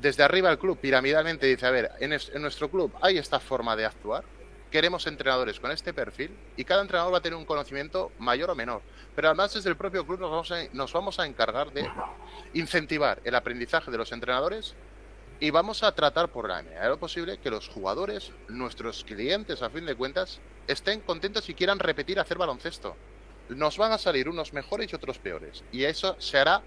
desde arriba el club piramidalmente dice, a ver, en, nuestro club hay esta forma de actuar, queremos entrenadores con este perfil y cada entrenador va a tener un conocimiento mayor o menor. Pero además desde el propio club nos vamos a, nos vamos a encargar de incentivar el aprendizaje de los entrenadores y vamos a tratar por la medida de lo posible que los jugadores, nuestros clientes a fin de cuentas, estén contentos y quieran repetir hacer baloncesto. Nos van a salir unos mejores y otros peores. Y eso se hará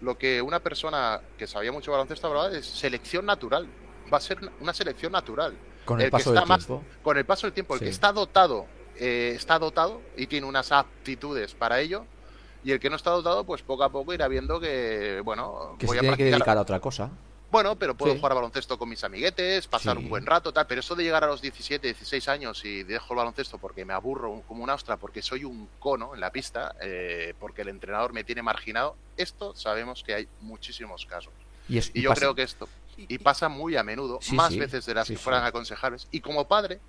lo que una persona que sabía mucho baloncesto hablaba de selección natural. Va a ser una selección natural con el, paso del tiempo. Con el paso del tiempo, el que está dotado, eh, está dotado y tiene unas aptitudes para ello. Y el que no está dotado, pues poco a poco irá viendo que, bueno, que voy se tiene que dedicar a otra cosa. Bueno, pero puedo jugar baloncesto con mis amiguetes, pasar un buen rato, tal. Pero eso de llegar a los 17, 16 años y dejo el baloncesto porque me aburro como una ostra, porque soy un cono en la pista, eh, porque el entrenador me tiene marginado, esto sabemos que hay muchísimos casos. Y, yo creo que esto y pasa muy a menudo, más veces de las que fueran aconsejables. Y como padre,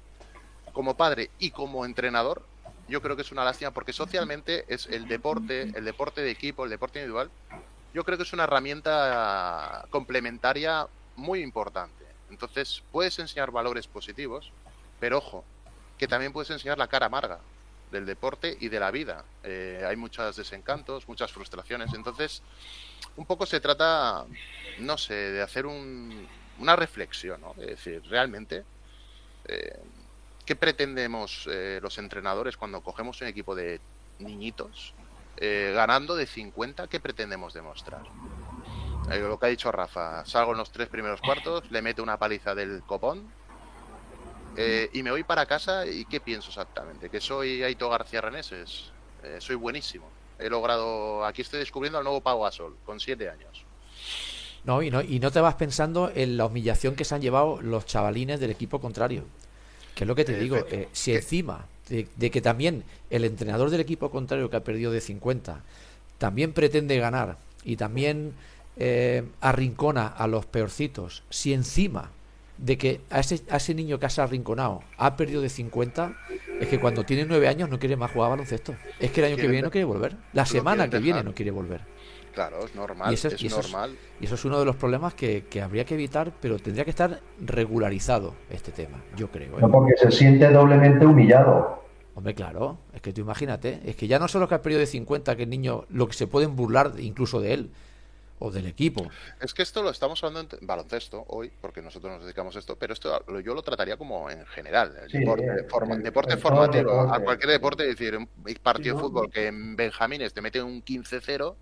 como padre y como entrenador, yo creo que es una lástima porque socialmente es el deporte, el deporte de equipo, el deporte individual, yo creo que es una herramienta complementaria muy importante. Entonces, puedes enseñar valores positivos, pero ojo, que también puedes enseñar la cara amarga del deporte y de la vida. Eh, hay muchos desencantos, muchas frustraciones. Entonces, un poco se trata, no sé, de hacer una reflexión, ¿no? Es decir, realmente, eh, ¿qué pretendemos eh, los entrenadores cuando cogemos un equipo de niñitos eh, ganando de 50? ¿Qué pretendemos demostrar? lo que ha dicho Rafa, salgo en los tres primeros cuartos, le meto una paliza del copón y me voy para casa y ¿qué pienso exactamente? Que soy Aito García Reneses, soy buenísimo he logrado, aquí estoy descubriendo el nuevo Pau Sol con siete años. No y, no, y no te vas pensando en la humillación que se han llevado los chavalines del equipo contrario. Que es lo que te digo, eh, si encima de, que también el entrenador del equipo contrario que ha perdido de 50 también pretende ganar y también eh, arrincona a los peorcitos, si encima de que a ese, a ese niño que has arrinconado ha perdido de 50, es que cuando tiene 9 años no quiere más jugar baloncesto. Es que el año que viene no quiere volver. La semana que viene no quiere volver. Claro, es normal. Y eso, es, normal. y eso es uno de los problemas que, habría que evitar, pero tendría que estar regularizado este tema, yo creo. ¿eh? No, porque se siente doblemente humillado. Hombre, claro, es que tú imagínate, es que ya no solo que ha perdido de 50, que el niño, lo que se pueden burlar incluso de él, o del equipo. Es que esto lo estamos hablando en baloncesto hoy, porque nosotros nos dedicamos a esto, pero esto yo lo trataría como en general, el deporte, eh, deporte formativo, a cualquier deporte, es decir, un partido de fútbol que en Benjamines te mete un 15-0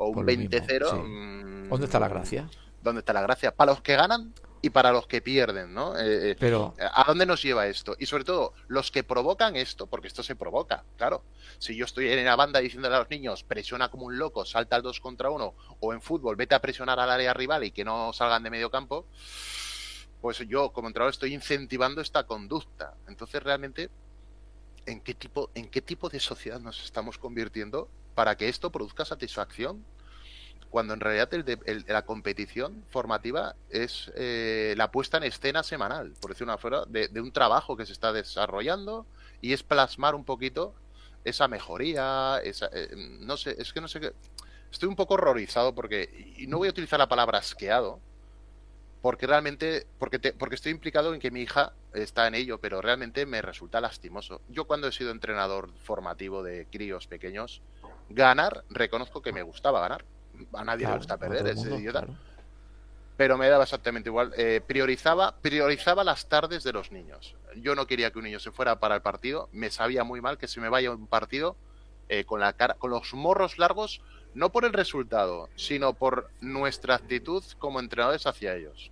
o un 20-0. Mm, ¿Dónde está la gracia? ¿Dónde está la gracia? Para los que ganan, y para los que pierden, ¿no? Eh, eh, Pero ¿a dónde nos lleva esto? Y sobre todo, los que provocan esto, porque esto se provoca, claro. Si yo estoy en la banda diciéndole a los niños, presiona como un loco, salta al 2 contra 1, o en fútbol, vete a presionar al área rival y que no salgan de medio campo, pues yo como entrenador estoy incentivando esta conducta. Entonces realmente ¿en qué tipo, en qué tipo de sociedad nos estamos convirtiendo para que esto produzca satisfacción? Cuando en realidad la competición formativa es eh, la puesta en escena semanal, por decir una forma, de, un trabajo que se está desarrollando y es plasmar un poquito esa mejoría, esa, eh, no sé, es que no sé qué. Estoy un poco horrorizado porque, y no voy a utilizar la palabra asqueado, porque realmente, porque, porque estoy implicado en que mi hija está en ello, pero realmente me resulta lastimoso. Yo cuando he sido entrenador formativo de críos pequeños, ganar, reconozco que me gustaba ganar. A nadie le gusta perder, ese idiota. Pero me daba exactamente igual. Eh, priorizaba, priorizaba las tardes de los niños. Yo no quería que un niño se fuera para el partido. Me sabía muy mal que se me vaya un partido eh, con la cara, con los morros largos no por el resultado, sino por nuestra actitud como entrenadores hacia ellos.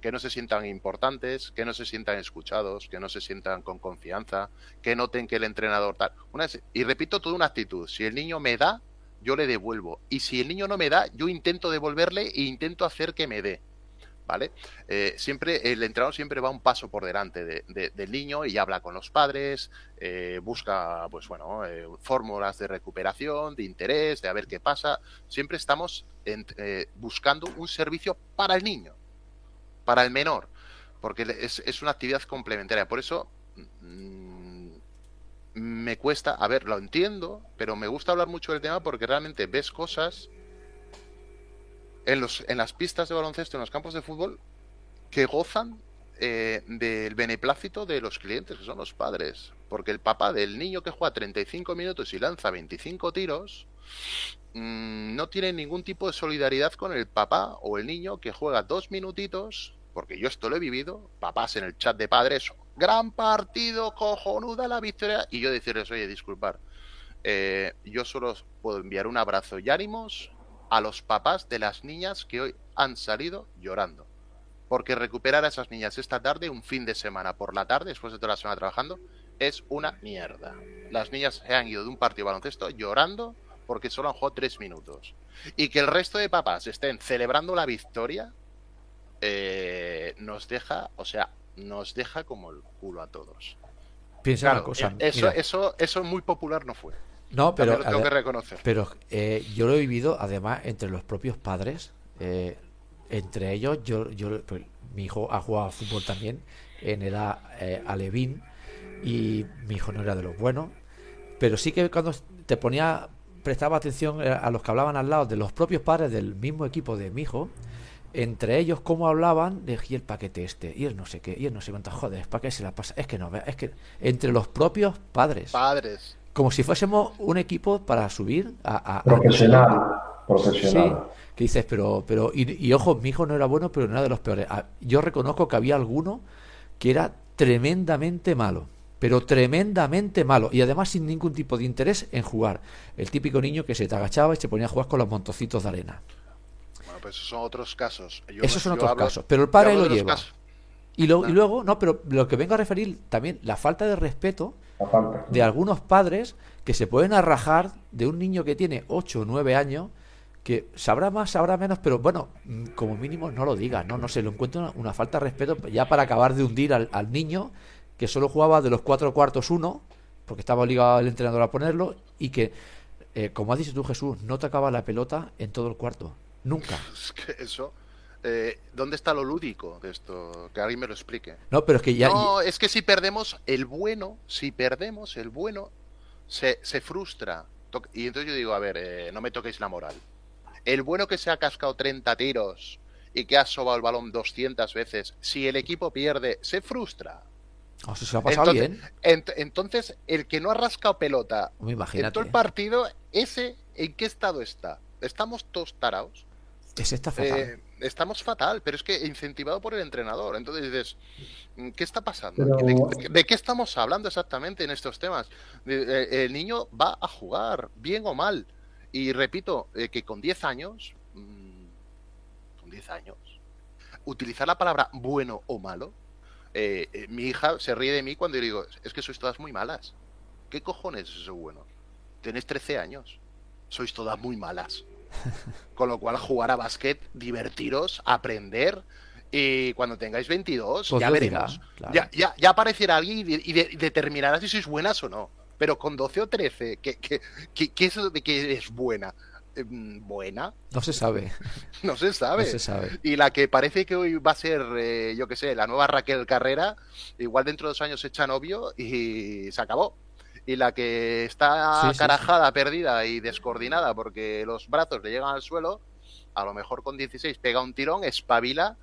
Que no se sientan importantes, que no se sientan escuchados, que no se sientan con confianza, que noten que el entrenador tal. Una y repito, toda una actitud. Si el niño me da, yo le devuelvo. Y si el niño no me da, yo intento devolverle e intento hacer que me dé. ¿vale? Eh, siempre, el entrenador siempre va un paso por delante del niño y habla con los padres, eh, busca, pues bueno, eh, fórmulas de recuperación, de interés, de a ver qué pasa. Siempre estamos buscando un servicio para el niño, para el menor, porque es, una actividad complementaria. Por eso mm, me cuesta, a ver, lo entiendo, pero me gusta hablar mucho del tema porque realmente ves cosas en, los, en las pistas de baloncesto, en los campos de fútbol, que gozan eh, del beneplácito de los clientes, que son los padres. Porque el papá del niño que juega 35 minutos y lanza 25 tiros, mm, no tiene ningún tipo de solidaridad con el papá o el niño que juega dos minutitos, porque yo esto lo he vivido, papás en el chat de padres, gran partido, cojonuda la victoria, y yo decirles, oye, disculpar, eh, yo solo puedo enviar un abrazo y ánimos a los papás de las niñas que hoy han salido llorando. Porque recuperar a esas niñas esta tarde, un fin de semana por la tarde, después de toda la semana trabajando, es una mierda. Las niñas se han ido de un partido baloncesto llorando porque solo han jugado tres minutos. Y que el resto de papás estén celebrando la victoria, eh, nos deja, o sea, nos deja como el culo a todos. Piensa una cosa. Eso, eso, eso muy popular no fue. No, pero. tengo que reconocer. Pero eh, yo lo he vivido, además, entre los propios padres. Eh, entre ellos, yo, yo pues, mi hijo ha jugado a fútbol también en edad eh, alevín y mi hijo no era de los buenos. Pero sí que cuando te ponía, prestaba atención a los que hablaban al lado de los propios padres del mismo equipo de mi hijo, entre ellos cómo hablaban de y el paquete este, y el no sé qué, y el no sé cuánto, joder, ¿para qué se la pasa? Es que no, es que entre los propios padres. Padres como si fuésemos un equipo para subir a... profesional, profesional. que dices, pero, pero y, ojo, mi hijo no era bueno, pero no era de los peores. Ah, yo reconozco que había alguno que era tremendamente malo, pero tremendamente malo, y además sin ningún tipo de interés en jugar. El típico niño que se te agachaba y se ponía a jugar con los montocitos de arena. Bueno, pues esos son otros casos. esos son otros casos, pero el padre lo lleva. Y, y luego, no, pero lo que vengo a referir también, la falta de respeto de algunos padres que se pueden arrajar de un niño que tiene 8 o 9 años que sabrá más, sabrá menos, pero bueno, mm, como mínimo no lo diga, no, no sé, lo encuentro una, falta de respeto ya para acabar de hundir al, niño que solo jugaba de los cuatro cuartos uno, porque estaba obligado el entrenador a ponerlo, y que, eh, como has dicho tú Jesús, no tocaba la pelota en todo el cuarto, nunca. Es que eso, eh, ¿dónde está lo lúdico de esto? Que alguien me lo explique. No, pero es que ya. No, es que si perdemos el bueno, si perdemos el bueno, se, se frustra. Y entonces yo digo, a ver, eh, no me toquéis la moral. El bueno que se ha cascado 30 tiros y que ha sobado el balón 200 veces, si el equipo pierde, se frustra. Oh, se ha pasado entonces, bien. entonces, el que no ha rascado pelota en todo el partido, ese, ¿en qué estado está? ¿Estamos todos taraos? Es está fatal. Eh, estamos fatal, pero es que incentivado por el entrenador. Entonces dices, ¿qué está pasando? ¿De, qué estamos hablando exactamente en estos temas? Eh, el niño va a jugar, bien o mal. Y repito, eh, que con 10 años, mm, con 10 años, utilizar la palabra bueno o malo, eh, mi hija se ríe de mí cuando yo digo, es que sois todas muy malas. ¿Qué cojones es eso bueno? Tenéis 13 años, sois todas muy malas. Con lo cual, jugar a básquet, divertiros, aprender Y cuando tengáis 22, Pues ya veremos. dirá, claro. ya, ya, ya aparecerá alguien y, de- y de- y determinará si sois buenas o no. Pero con 12 o 13, ¿qué, qué, qué- qué es eso de que es buena? Em, ¿Buena? No se sabe. No se sabe. No se sabe. Y la que parece que hoy va a ser, eh, yo qué sé, la nueva Raquel Carrera, igual dentro de dos años se echa novio y se acabó. Y la que está Sí, sí, sí. carajada, perdida y descoordinada porque los brazos le llegan al suelo, a lo mejor con 16 pega un tirón, espabila.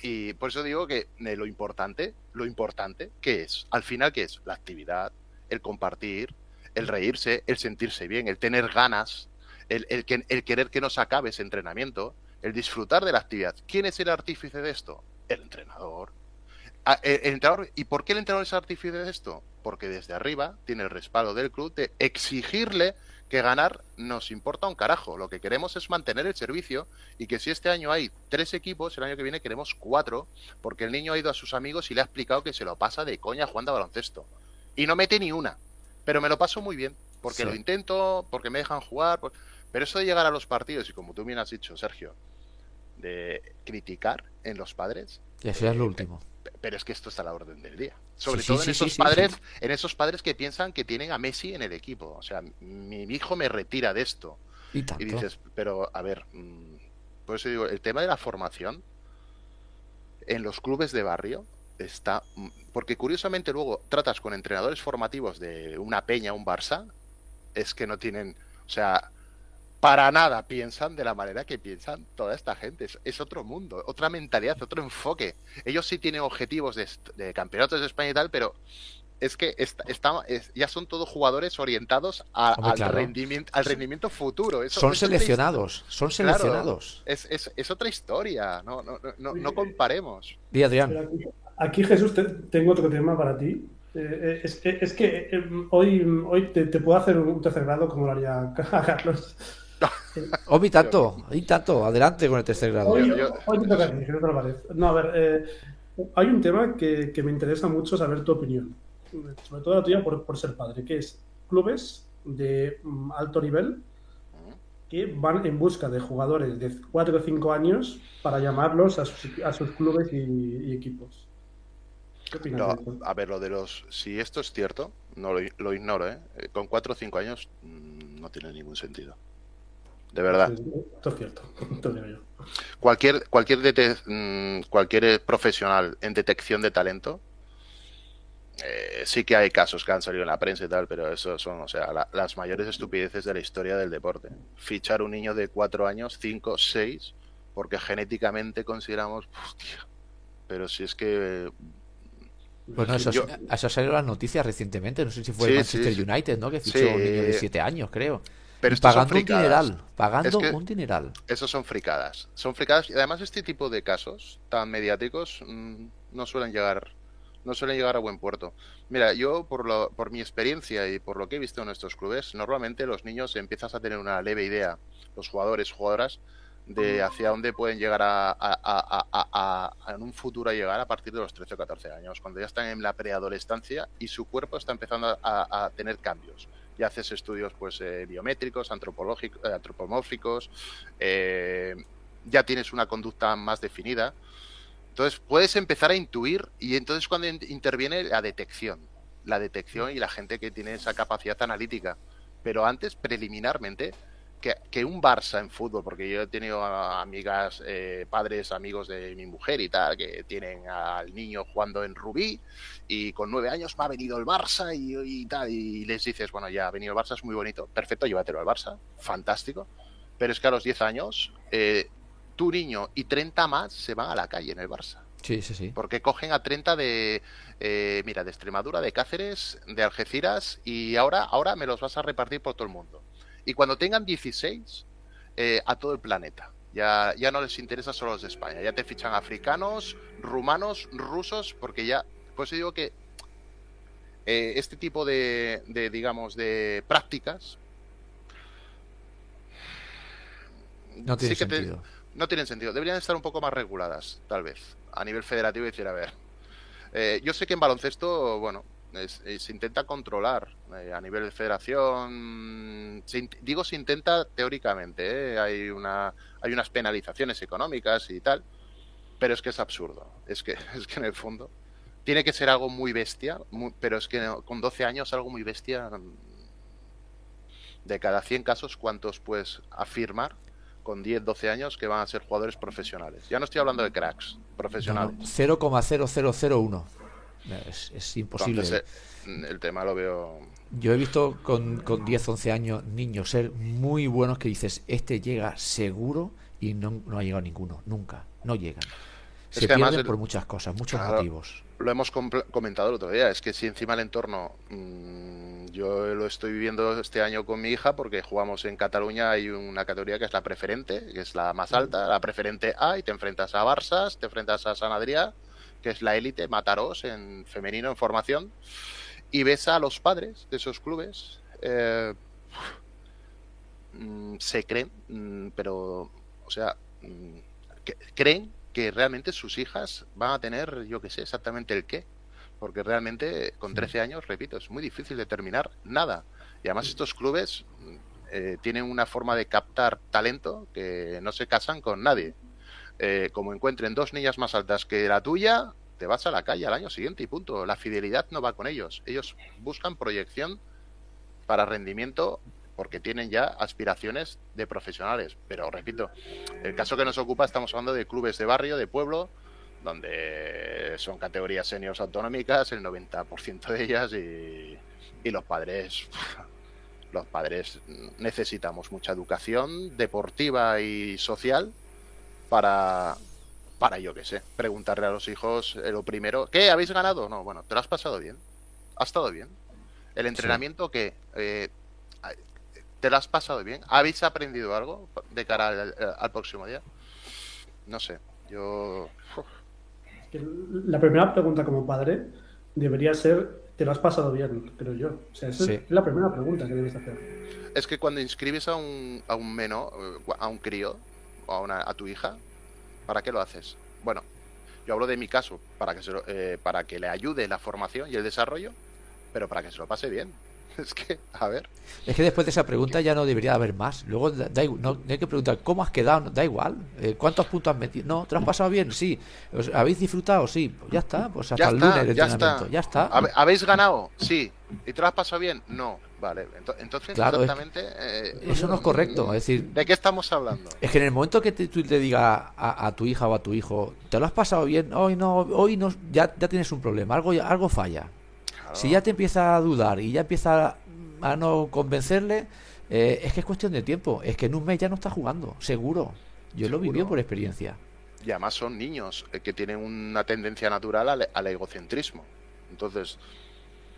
Y por eso digo que eh, lo importante, lo importante, ¿qué es? Al final, ¿qué es? La actividad, el compartir, el reírse, el sentirse bien, el tener ganas, el, el que- el querer que no se acabe ese entrenamiento, el disfrutar de la actividad. ¿Quién es el artífice de esto? El entrenador. Ah, el- el entrenador. ¿Y por qué el entrenador es artífice de esto? Porque desde arriba tiene el respaldo del club de exigirle que ganar nos importa un carajo. Lo que queremos es mantener el servicio y que si este año hay tres equipos, el año que viene queremos cuatro, porque el niño ha ido a sus amigos y le ha explicado que se lo pasa de coña jugando a baloncesto. Y no mete ni una, pero me lo paso muy bien, porque Sí. lo intento, porque me dejan jugar. por- Pero eso de llegar a los partidos, y como tú bien has dicho, Sergio, de criticar en los padres, Y eso ya es lo último. Pe- pero es que esto está a la orden del día. Sobre Sí, todo sí, en esos sí, padres, en esos padres que piensan que tienen a Messi en el equipo. O sea, mi hijo me retira de esto. Y. Y dices, pero a ver, mm, por eso digo, el tema de la formación en los clubes de barrio está. mm, Porque curiosamente luego tratas con entrenadores formativos de una Peña, un Barça, es que no tienen. O sea, para nada piensan de la manera que piensan toda esta gente. Es, es otro mundo, otra mentalidad, otro enfoque. Ellos sí tienen objetivos de, campeonatos de España y tal, pero es que está, está- es- ya son todos jugadores orientados a- Hombre, al, claro. rendimiento, al rendimiento futuro. Eso- Son eso seleccionados. Son Claro. seleccionados. es, es, es otra historia, no, no, no, no, no comparemos. Di Adrián. Aquí, aquí, Jesús, te- tengo otro tema para ti. Eh, eh, es, es que eh, hoy, hoy te, te puedo hacer un tercer grado como lo haría Carlos. Y tanto. Y tanto. Adelante con el tercer grado. Hoy, Yo- yo- hoy te toca a ti, Jesús Álvarez. No, a ver, eh, hay un tema que, que me interesa mucho saber tu opinión, sobre todo la tuya por, por ser padre, que es clubes de mm, alto nivel que van en busca de jugadores de 4 o 5 años para llamarlos a sus, a sus clubes y, y equipos. ¿Qué opinas No, a ver, lo de los. Si esto es cierto, no lo, lo ignoro, ¿eh? Eh, Con 4 o 5 años mm, no tiene ningún sentido. De verdad. Esto es cierto, te lo digo yo. Cualquier, cualquier, mm, cualquier profesional en detección de talento. eh, sí que hay casos que han salido en la prensa y tal, pero eso son, o sea, la- las mayores estupideces de la historia del deporte. Fichar un niño de 4 años, 5, 6, porque genéticamente consideramos, hostia, pero si es que Bueno, eso, Yo- eso ha salido en las noticias recientemente. No sé si fue el Manchester sí, sí. United, ¿no? Que fichó Sí. un niño de 7 años, creo. Pero pagando un dineral. Pagando Es que- un dineral. Esos son fricadas. Son fricadas y además este tipo de casos tan mediáticos mm, no suelen llegar no suelen llegar a buen puerto. Mira, yo por lo, por mi experiencia y por lo que he visto en estos clubes, normalmente los niños empiezas a tener una leve idea, los jugadores, jugadoras, de hacia dónde pueden llegar a, a- a- en un futuro a llegar a partir de los 13 o 14 años, cuando ya están en la preadolescencia y su cuerpo está empezando a tener cambios. Ya haces estudios pues eh, biométricos, antropológicos, eh, antropomórficos, eh, ya tienes una conducta más definida. Entonces puedes empezar a intuir y entonces cuando in- interviene la detección, la detección y la gente que tiene esa capacidad analítica. Pero antes, preliminarmente, que, que un Barça en fútbol, porque yo he tenido amigas, eh, padres, amigos de mi mujer y tal, que tienen al niño jugando en Rubí y con nueve años me ha venido el Barça y, y tal, y les dices, bueno, ya ha venido el Barça, es muy bonito, perfecto, llévatelo al Barça, fantástico, pero es que a los 10 años, eh, tu niño y 30 más se van a la calle en el Barça. Sí, sí, sí. Porque cogen a 30 de, eh, mira, de Extremadura, de Cáceres, de Algeciras y ahora, ahora me los vas a repartir por todo el mundo. Y cuando tengan 16, eh, a todo el planeta. Ya, ya no les interesa solo los de España. Ya te fichan africanos, rumanos, rusos, porque ya, pues digo que eh, este tipo de, de, digamos, de prácticas No tiene sí que te- sentido. no tienen sentido. Deberían estar un poco más reguladas, tal vez, a nivel federativo y decir, a ver. eh, yo sé que en baloncesto, bueno, eh, se intenta controlar eh, a nivel de federación. se digo se intenta teóricamente, ¿eh? hay una hay unas penalizaciones económicas y tal. pero es que es absurdo. Es que, es que en el fondo tiene que ser algo muy bestia, pero es que con 12 años algo muy bestia. De cada 100 casos, ¿cuántos puedes afirmar con 10, 12 años que van a ser jugadores profesionales? Ya no estoy hablando de cracks, profesionales. 0,0001. Es, es, imposible. Entonces, eh, el tema lo veo. Yo he visto con, con 10, 11 años niños ser muy buenos que dices, este llega seguro y no, no ha llegado ninguno, nunca, no llegan. Se pierden por muchas cosas, muchos motivos. Lo hemos comentado el otro día, es que si encima el entorno, mm, yo lo estoy viviendo este año con mi hija porque jugamos en Cataluña, hay una categoría que es la preferente, que es la más alta, la preferente A, y te enfrentas a Barça, te enfrentas a San Adrià, que es la élite, Mataros en femenino, en formación, y ves a los padres de esos clubes, eh, mm, se creen, mm, pero, o sea, creen que realmente sus hijas van a tener, yo que sé, exactamente el qué. Porque realmente con 13 años, repito, es muy difícil determinar nada. Y además estos clubes eh, tienen una forma de captar talento que no se casan con nadie. Eh, como encuentren dos niñas más altas que la tuya, te vas a la calle al año siguiente y punto. La fidelidad no va con ellos. Ellos buscan proyección para rendimiento porque tienen ya aspiraciones de profesionales. Pero repito, el caso que nos ocupa estamos hablando de clubes de barrio, de pueblo, donde son categorías seniors autonómicas, el 90% de ellas, y, y los padres, los padres necesitamos mucha educación deportiva y social para, para yo qué sé, preguntarle a los hijos eh, lo primero, ¿qué? ¿Habéis ganado? No, bueno, ¿te lo has pasado bien? ¿Ha estado bien? ¿El entrenamiento que eh, ¿Te lo has pasado bien? ¿Habéis aprendido algo de cara al, próximo día? No sé, yo... La primera pregunta como padre debería ser, ¿te lo has pasado bien? Creo yo. O sea, esa es la primera pregunta que debes hacer. Es que cuando inscribes a un, a un meno, a un crío, a, una, a tu hija, ¿para qué lo haces? Bueno, yo hablo de mi caso, para que, se eh, para que le ayude la formación y el desarrollo, pero para que se lo pase bien. Es que, a ver. Es que después de esa pregunta ya no debería haber más. Luego da, no, hay que preguntar cómo has quedado, da igual. Eh, ¿Cuántos puntos has metido? No, ¿te has pasado bien? Sí. ¿Habéis disfrutado? Sí. Pues ya está. Pues hasta el lunes de ya entrenamiento. Está. Ya está. ¿Habéis ganado? Sí. ¿Y te lo has pasado bien? No. Vale. Entonces, exactamente. Eh, eso no es correcto. Es decir, ¿de qué estamos hablando? Es que en el momento que tú te digas a, tu hija o a tu hijo, ¿te lo has pasado bien? Hoy no, hoy no, ya, ya tienes un problema. Algo, algo falla. Si ya te empieza a dudar y ya empieza a no convencerle, eh, es que es cuestión de tiempo. Es que en un mes ya no está jugando, seguro. Yo lo viví por experiencia. Y además son niños eh, que tienen una tendencia natural al, egocentrismo. Entonces,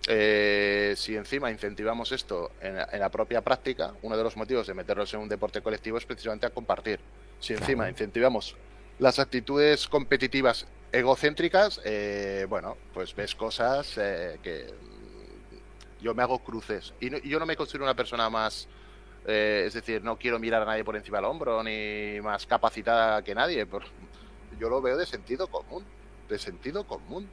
eh, si encima incentivamos esto en, la propia práctica, uno de los motivos de meterlos en un deporte colectivo es precisamente a compartir. Si encima incentivamos las actitudes competitivas egocéntricas, eh, bueno, pues ves cosas eh, que yo me hago cruces. Y, yo no me considero una persona más, eh, es decir, no quiero mirar a nadie por encima del hombro, ni más capacitada que nadie. yo lo veo de sentido común, de sentido común.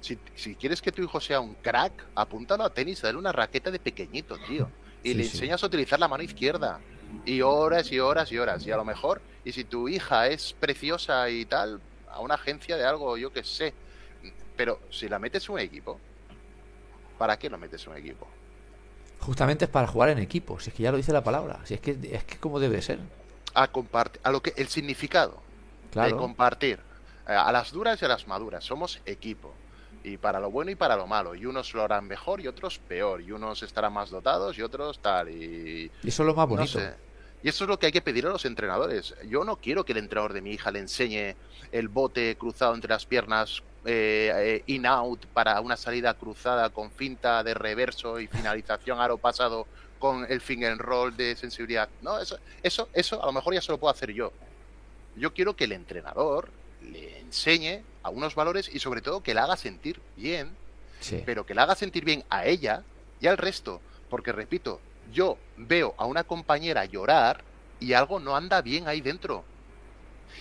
Si, si, quieres que tu hijo sea un crack, apúntalo a tenis, dale una raqueta de pequeñito, tío. Y le enseñas a utilizar la mano izquierda. Y horas y horas y horas. Y a lo mejor, y si tu hija es preciosa y tal, a una agencia de algo, yo que sé. Pero si la metes en un equipo, ¿para qué lo metes en un equipo? Justamente es para jugar en equipo, si es que ya lo dice la palabra, si es que es que como debe ser. A compartir, a lo que el significado de compartir, eh, a las duras y a las maduras, somos equipo. Y para lo bueno y para lo malo. Y unos lo harán mejor y otros peor. Y unos estarán más dotados y otros tal. Y, y eso es lo más bonito. Y eso es lo que hay que pedir a los entrenadores. Yo no quiero que el entrenador de mi hija le enseñe el bote cruzado entre las piernas eh, eh, in-out para una salida cruzada con finta de reverso y finalización aro pasado con el finger roll de sensibilidad. No, eso, eso, eso a lo mejor ya se lo puedo hacer yo. Yo quiero que el entrenador le enseñe a unos valores y sobre todo que la haga sentir bien, pero que la haga sentir bien a ella y al resto. Porque repito, yo veo a una compañera llorar y algo no anda bien ahí dentro.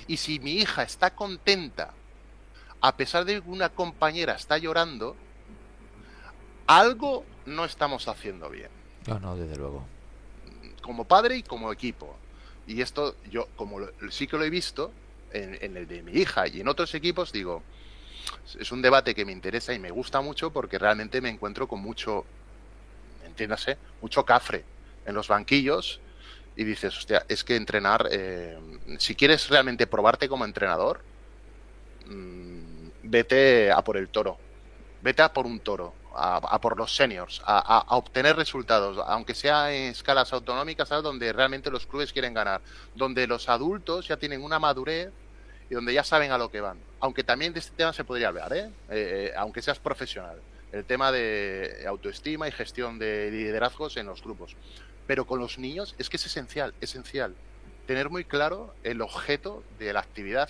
Y si mi hija está contenta, a pesar de que una compañera está llorando, algo no estamos haciendo bien. No, no, desde luego. Como padre y como equipo. Y esto yo, como sí que lo he visto, en, el de mi hija y en otros equipos, digo, es un debate que me interesa y me gusta mucho porque realmente me encuentro con mucho, entiéndase, mucho cafre en los banquillos y dices, hostia, es que entrenar, eh, si quieres realmente probarte como entrenador, mmm, vete a por el toro, vete a por un toro, a, por los seniors, a, obtener resultados, aunque sea en escalas autonómicas, donde realmente los clubes quieren ganar, donde los adultos ya tienen una madurez y donde ya saben a lo que van. Aunque también de este tema se podría hablar, ¿eh? Eh, aunque seas profesional. El tema de autoestima y gestión de liderazgos en los grupos. Pero con los niños es que es esencial, esencial. Tener muy claro el objeto de la actividad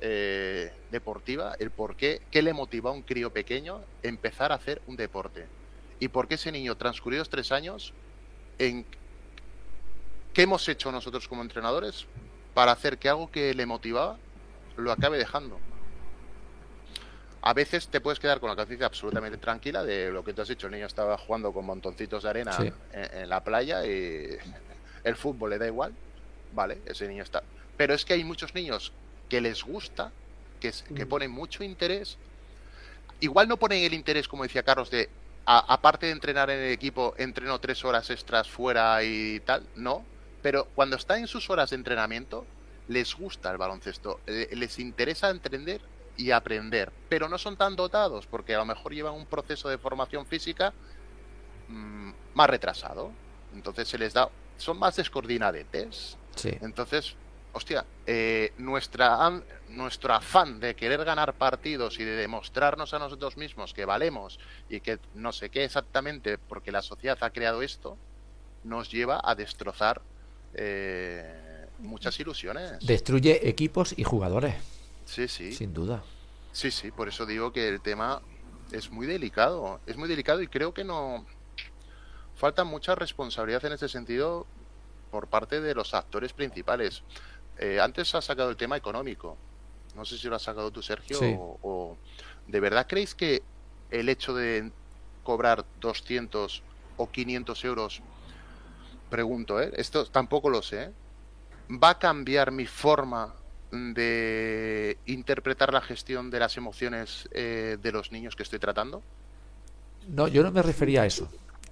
eh, deportiva, el por qué, qué le motiva a un crío pequeño empezar a hacer un deporte. Y por qué ese niño, transcurridos tres años, en qué hemos hecho nosotros como entrenadores para hacer que algo que le motivaba lo acabe dejando. A veces te puedes quedar con la conciencia absolutamente tranquila de lo que tú has dicho. El niño estaba jugando con montoncitos de arena en, la playa y el fútbol le da igual. Vale, ese niño está. Pero es que hay muchos niños que les gusta, que, que ponen mucho interés. Igual no ponen el interés, como decía Carlos, de aparte de entrenar en el equipo, entreno tres horas extras fuera y tal. No. Pero cuando está en sus horas de entrenamiento, les gusta el baloncesto, eh, les interesa entender y aprender, pero no son tan dotados porque a lo mejor llevan un proceso de formación física mm, más retrasado. Entonces se les da, son más descoordinadetes. Entonces hostia, eh, nuestra, nuestro afán de querer ganar partidos y de demostrarnos a nosotros mismos que valemos y que no sé qué exactamente porque la sociedad ha creado esto, nos lleva a destrozar eh, muchas ilusiones. Destruye equipos y jugadores. Sí, sí. Sin duda. Sí, sí, por eso digo que el tema es muy delicado. Es muy delicado y creo que no. Falta mucha responsabilidad en ese sentido por parte de los actores principales. Eh, antes has sacado el tema económico. No sé si lo has sacado tú, Sergio, o, ¿De verdad creéis que el hecho de cobrar 200 o 500 euros, pregunto, ¿eh? esto tampoco lo sé. ¿Va a cambiar mi forma de interpretar la gestión de las emociones eh, de los niños que estoy tratando? No, yo no me refería a eso.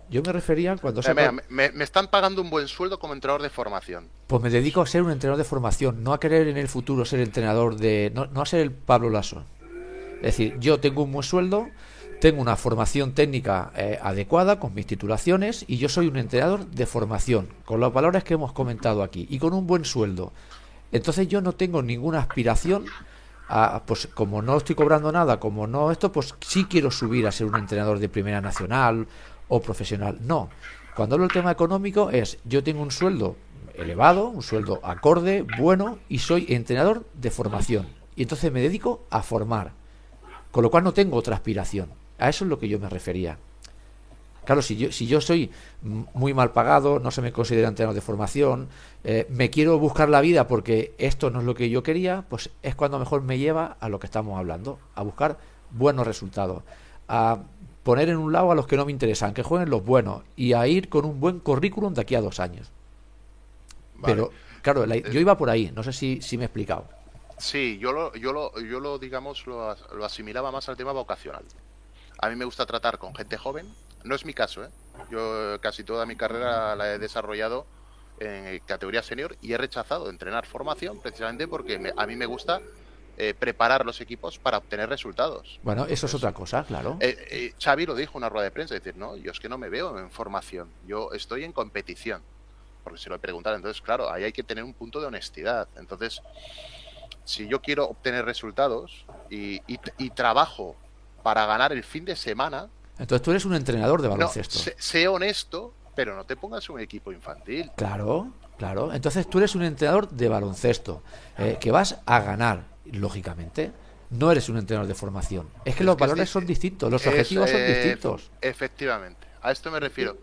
Yo me refería cuando... se me, están pagando un buen sueldo como entrenador de formación. Pues me dedico a ser un entrenador de formación, no a querer en el futuro ser entrenador de... No, a ser el Pablo Lasso. Es decir, yo tengo un buen sueldo, tengo una formación técnica eh, adecuada con mis titulaciones y yo soy un entrenador de formación, con los valores que hemos comentado aquí y con un buen sueldo. Entonces yo no tengo ninguna aspiración a, pues como no estoy cobrando nada, como no esto, pues sí quiero subir a ser un entrenador de primera nacional o profesional. No. Cuando hablo del tema económico es yo tengo un sueldo elevado, un sueldo acorde, bueno, y soy entrenador de formación. Y entonces me dedico a formar. Con lo cual no tengo otra aspiración. A eso es lo que yo me refería. Claro, si yo, si yo soy muy mal pagado, no se me considera entrenador de formación, eh, me quiero buscar la vida porque esto no es lo que yo quería, pues es cuando mejor me lleva a lo que estamos hablando, a buscar buenos resultados, a poner en un lado a los que no me interesan, que jueguen los buenos y a ir con un buen currículum de aquí a dos años. Pero, claro, yo iba por ahí, no sé si, si me he explicado. Sí, yo lo, yo lo, yo lo digamos, lo, lo, asimilaba más al tema vocacional. A mí me gusta tratar con gente joven, no es mi caso, ¿eh? Yo casi toda mi carrera la he desarrollado en categoría senior y he rechazado entrenar formación precisamente porque a mí me gusta eh, preparar los equipos para obtener resultados. Bueno, eso es otra cosa, claro. Eh, eh, Xavi lo dijo en una rueda de prensa, decir, no, yo es que no me veo en formación, yo estoy en competición. Porque se lo he preguntado, entonces, claro, ahí hay que tener un punto de honestidad. Entonces, si yo quiero obtener resultados y, trabajo para ganar el fin de semana. Entonces tú eres un entrenador de baloncesto. No, sé, honesto, pero no te pongas un equipo infantil. Claro, claro. Entonces tú eres un entrenador de baloncesto, que vas a ganar lógicamente, no eres un entrenador de formación. Es que los valores son distintos, los objetivos son eh, distintos. Efectivamente, a esto me refiero.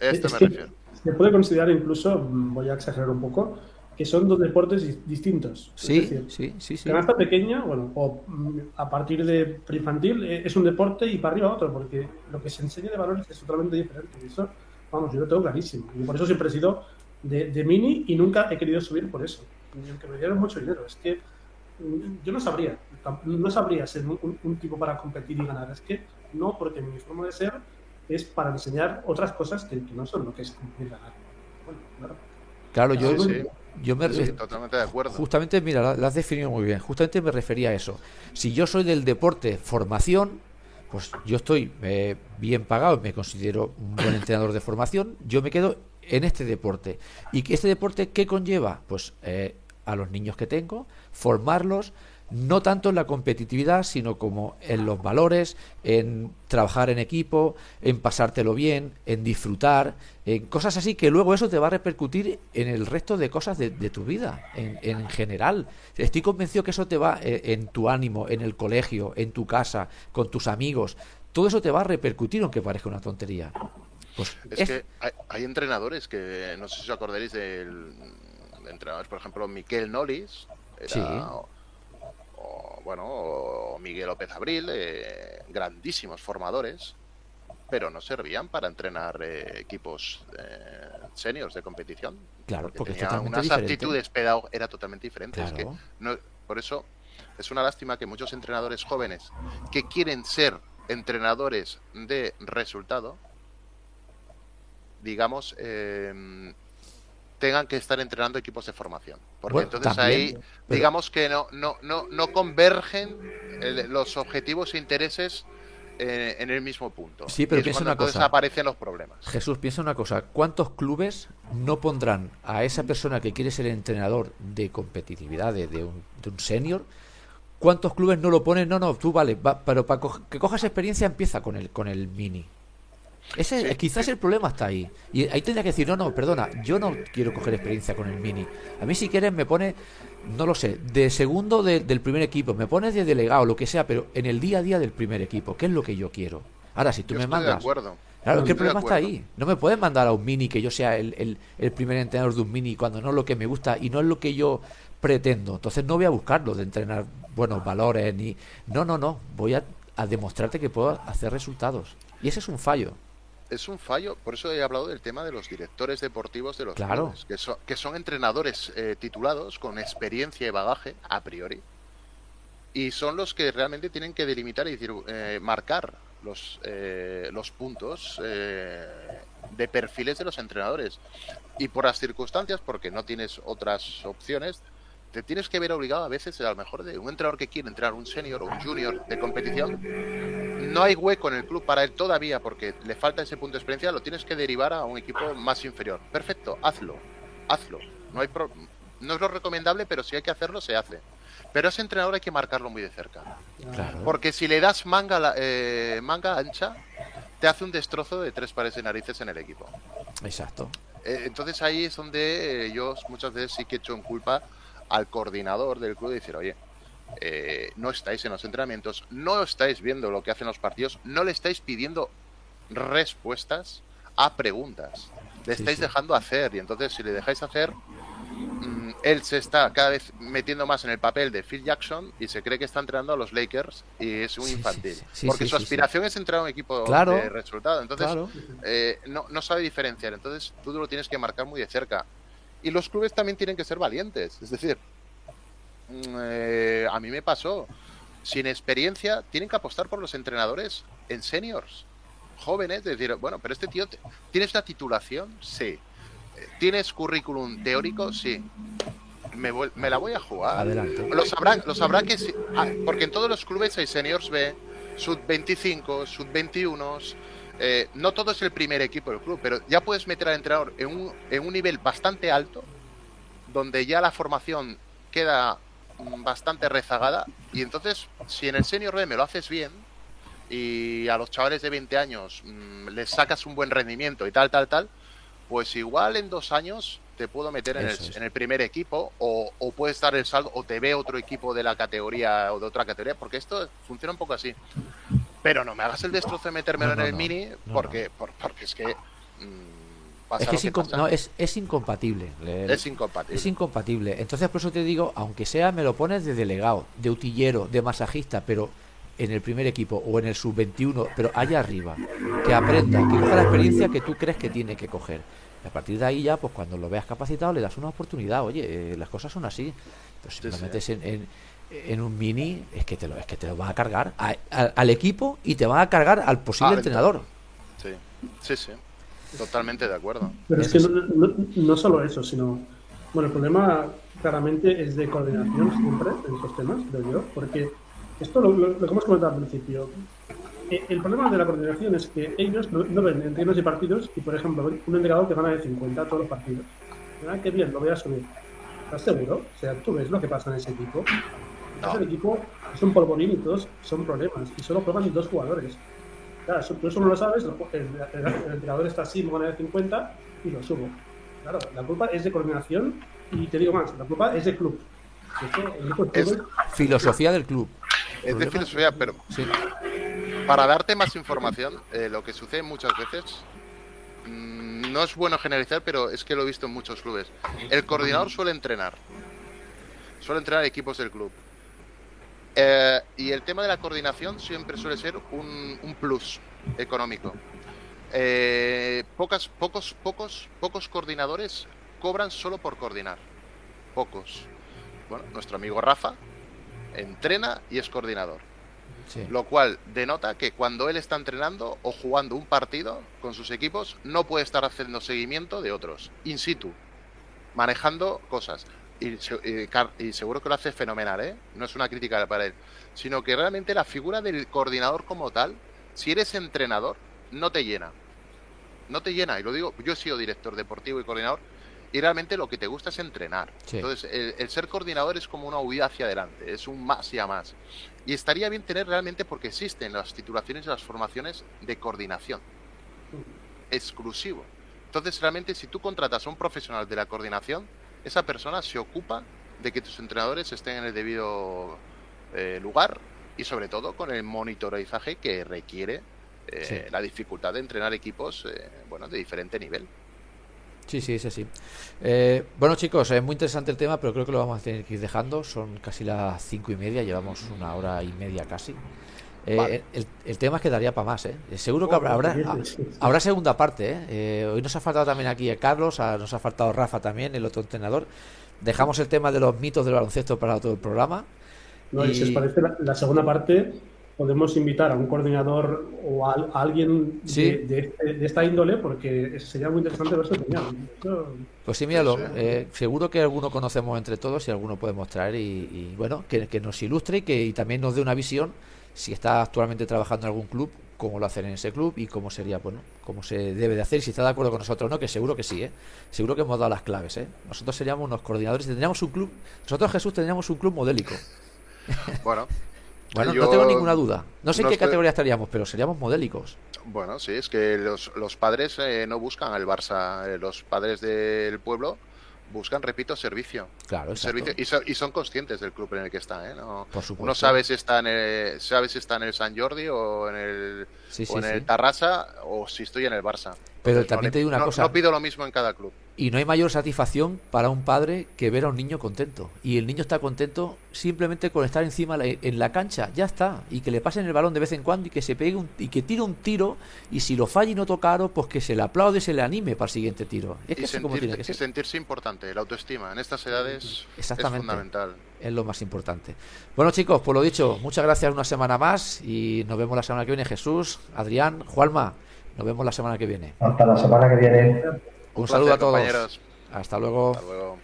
esto me refiero. Se puede considerar incluso, voy a exagerar un poco, que son dos deportes distintos. Sí, sí, sí, sí. Canasta pequeña, bueno, o mm, a partir de preinfantil eh, es un deporte y para arriba otro, porque lo que se enseña de valores es totalmente diferente. Y eso, vamos, yo lo tengo clarísimo. Y por eso siempre he sido de, de mini y nunca he querido subir por eso. ni aunque me dieran mucho dinero. Es que mm, yo no sabría, no sabría ser un, tipo para competir y ganar. Es que no, porque mi forma de ser es para enseñar otras cosas que, no son lo que es cumplir ganar. Bueno, claro. Claro, yo, yo me totalmente de acuerdo. Justamente, mira, lo has definido muy bien. Justamente me refería a eso. Si yo soy del deporte formación, pues yo estoy eh, bien pagado, me considero un buen entrenador de formación, yo me quedo en este deporte. ¿Y que este deporte qué conlleva? Pues eh, a los niños que tengo, formarlos, no tanto en la competitividad, sino como en los valores, en trabajar en equipo, en pasártelo bien, en disfrutar, en cosas así que luego eso te va a repercutir en el resto de cosas de, tu vida, en, general. Estoy convencido que eso te va eh, en tu ánimo, en el colegio, en tu casa, con tus amigos. Todo eso te va a repercutir, aunque parezca una tontería. Pues es, que hay, entrenadores que, no sé si os acordaréis del entrenadores, por ejemplo, Miquel Nolis, era, bueno, Miguel López Abril, eh, grandísimos formadores, pero no servían para entrenar eh, equipos eh, seniors de competición. Claro, porque, tenían unas actitudes pedagógicas, era totalmente diferente. que por eso es una lástima que muchos entrenadores jóvenes que quieren ser entrenadores de resultado, digamos, eh, tengan que estar entrenando equipos de formación. Porque entonces ahí, digamos que no, no, no, no convergen los objetivos e intereses eh, en el mismo punto. Sí, pero piensa una cosa. aparecen los problemas. Jesús, piensa una cosa. ¿Cuántos clubes no pondrán a esa persona que quiere ser entrenador de competitividad, de, un, de un senior? ¿Cuántos clubes no lo ponen? No, no, tú vale, pero para que cojas experiencia empieza con el, con el mini. Ese, Quizás el problema está ahí. Y ahí tendría que decir, no, no, perdona, yo no quiero coger experiencia con el Mini. A mí si quieres me pone, no lo sé, de segundo del primer equipo, me pones de delegado, lo que sea, pero en el día a día del primer equipo, ¿qué es lo que yo quiero? Ahora, si tú me mandas... De acuerdo. Claro, que el problema está ahí. No me puedes mandar a un Mini que yo sea el, el, primer entrenador de un Mini cuando no es lo que me gusta y no es lo que yo pretendo. Entonces no voy a buscarlo de entrenar buenos valores ni... No, no, no. Voy a, a demostrarte que puedo hacer resultados. Y ese es un fallo es un fallo, por eso he hablado del tema de los directores deportivos de los clubes, que, son, que son entrenadores eh, titulados con experiencia y bagaje a priori, y son los que realmente tienen que delimitar y decir, eh, marcar los, eh, los puntos de perfiles de los entrenadores. Y por las circunstancias, porque no tienes otras opciones, te tienes que ver obligado a veces, a lo mejor, de un entrenador que quiere entrar un senior o un junior de competición. No hay hueco en el club para él todavía porque le falta ese punto de experiencia, lo tienes que derivar a un equipo más inferior. Perfecto, hazlo, hazlo. No, hay no es lo recomendable, pero si hay que hacerlo, se hace. Pero ese entrenador hay que marcarlo muy de cerca. Porque si le das manga, eh, manga ancha, te hace un destrozo de tres pares de narices en el equipo. Exacto. Eh, entonces ahí es donde eh, yo muchas veces sí que he hecho en culpa al coordinador del club y decir, oye, eh, no estáis en los entrenamientos, no estáis viendo lo que hacen los partidos, no le estáis pidiendo respuestas a preguntas, le estáis dejando hacer y entonces si le dejáis hacer, mm, él se está cada vez metiendo más en el papel de Phil Jackson y se cree que está entrenando a los Lakers y es un infantil. porque su aspiración es entrar a un equipo de resultado. Entonces, eh, no, no sabe diferenciar. Entonces, tú lo tienes que marcar muy de cerca. Y los clubes también tienen que ser valientes. Es decir, mm, eh, a mí me pasó. Sin experiencia, tienen que apostar por los entrenadores en seniors, jóvenes. decir, bueno, pero este tío, ¿tienes una titulación? Sí. ¿Tienes currículum teórico? Sí. Me, me, la voy a jugar. Adelante. Lo sabrán, lo sabrán que sí, ah, porque en todos los clubes hay seniors B, sub 25, sub 21, eh, no todo es el primer equipo del club, pero ya puedes meter al entrenador en un, en un nivel bastante alto, donde ya la formación queda mm, bastante rezagada, y entonces, si en el Senior B me lo haces bien, y a los chavales de 20 años mm, les sacas un buen rendimiento y tal, tal, tal, pues igual en dos años te puedo meter en el, en el, primer equipo o, o puedes dar el saldo o te ve otro equipo de la categoría o de otra categoría, porque esto funciona un poco así. Pero no me hagas el destrozo de metérmelo en el mini porque, porque es que... Mm, es, que, es, es, incompatible. Es incompatible. Es incompatible. Entonces, por eso te digo, aunque sea, me lo pones de delegado, de utillero, de masajista, pero en el primer equipo o en el sub-21, pero allá arriba, que aprenda, que coja la experiencia que tú crees que tiene que coger. a partir de ahí ya, pues cuando lo veas capacitado, le das una oportunidad. Oye, eh, las cosas son así. Entonces, si lo metes en, en, un mini, es que te lo, es que te lo va a cargar al equipo y te va a cargar al posible entrenador. Sí, sí, sí. Totalmente de acuerdo. Pero es que no, no, solo eso, sino. Bueno, el problema claramente es de coordinación siempre en estos temas, creo yo, porque esto lo, lo, que hemos comentado al principio. Eh, el problema de la coordinación es que ellos no, ven entrenos y partidos y, por ejemplo, un entrenador que gana de 50 todos los partidos. Ah, qué bien, lo voy a subir. ¿Estás seguro? O sea, tú ves lo que pasa en ese equipo. No. Ese equipo es un polvorín y todos son problemas. Y solo juegan dos jugadores. Claro, tú eso no lo sabes, el, entrenador está así, me gana de 50 y lo subo. Claro, la culpa es de coordinación y te digo más, la culpa es del club. es filosofía del club. Es de filosofía, pero para darte más información, eh, lo que sucede muchas veces, mm, no es bueno generalizar, pero es que lo he visto en muchos clubes. El coordinador suele entrenar, suele entrenar equipos del club. Eh, y el tema de la coordinación siempre suele ser un, plus económico. Eh, pocas, pocos, pocos, pocos coordinadores cobran solo por coordinar. Pocos. Bueno, nuestro amigo Rafa entrena y es coordinador. Lo cual denota que cuando él está entrenando o jugando un partido con sus equipos, no puede estar haciendo seguimiento de otros, in situ, manejando cosas. Y, y, seguro que lo hace fenomenal, ¿eh? No es una crítica para él, sino que realmente la figura del coordinador como tal, si eres entrenador, no te llena. No te llena, y lo digo, yo he sido director deportivo y coordinador, y realmente lo que te gusta es entrenar. Entonces, el, ser coordinador es como una huida hacia adelante, es un más y a más. Y estaría bien tener realmente, porque existen las titulaciones y las formaciones de coordinación exclusivo. Entonces, realmente, si tú contratas a un profesional de la coordinación, esa persona se ocupa de que tus entrenadores estén en el debido eh, lugar y, sobre todo, con el monitorizaje que requiere eh, la dificultad de entrenar equipos eh, bueno, de diferente nivel. Sí, sí, sí, sí. Eh, bueno, chicos, es muy interesante el tema, pero creo que lo vamos a tener que ir dejando. Son casi las cinco y media, llevamos una hora y media casi. Eh, el, tema es que daría para más, ¿eh? Seguro que habrá, habrá, segunda parte, ¿eh? Hoy nos ha faltado también aquí Carlos, nos ha faltado Rafa también, el otro entrenador. Dejamos el tema de los mitos del baloncesto para todo el programa. No, y... si os parece, la segunda parte podemos invitar a un coordinador o a, alguien de, esta índole porque sería muy interesante ver su opinión. Pues sí, míralo. Eh, seguro que alguno conocemos entre todos y alguno podemos traer y, bueno, que, nos ilustre y que también nos dé una visión si está actualmente trabajando en algún club, cómo lo hacen en ese club y cómo sería, bueno, cómo se debe de hacer, si está de acuerdo con nosotros o no, que seguro que sí, ¿eh? Seguro que hemos dado las claves, ¿eh? Nosotros seríamos unos coordinadores y tendríamos un club, nosotros Jesús tendríamos un club modélico. Bueno, bueno, no tengo ninguna duda. No sé en qué categoría estaríamos, pero seríamos modélicos. Bueno, sí, es que los, los padres eh, no buscan al Barça. Eh, los padres del pueblo buscan, repito, servicio. Claro, servicio y, son conscientes del club en el que están. ¿eh? No, Por supuesto. Uno sabe si, está en el, sabe si está en el San Jordi o en el, o en el Tarrasa o si estoy en el Barça. Pero también te digo una cosa. No pido lo mismo en cada club. Y no hay mayor satisfacción para un padre que ver a un niño contento. Y el niño está contento simplemente con estar encima en la cancha, ya está. Y que le pasen el balón de vez en cuando y que se pegue un, y que tire un tiro. Y si lo falla y no tocaron, pues que se le aplaude y se le anime para el siguiente tiro. Es que como tiene que ser. Y sentirse importante, la autoestima en estas edades Exactamente. es fundamental. Es lo más importante. Bueno, chicos, por lo dicho, muchas gracias una semana más y nos vemos la semana que viene. Jesús, Adrián, Juanma, nos vemos la semana que viene. Hasta la semana que viene. Un saludo a todos. Hasta luego. Hasta luego.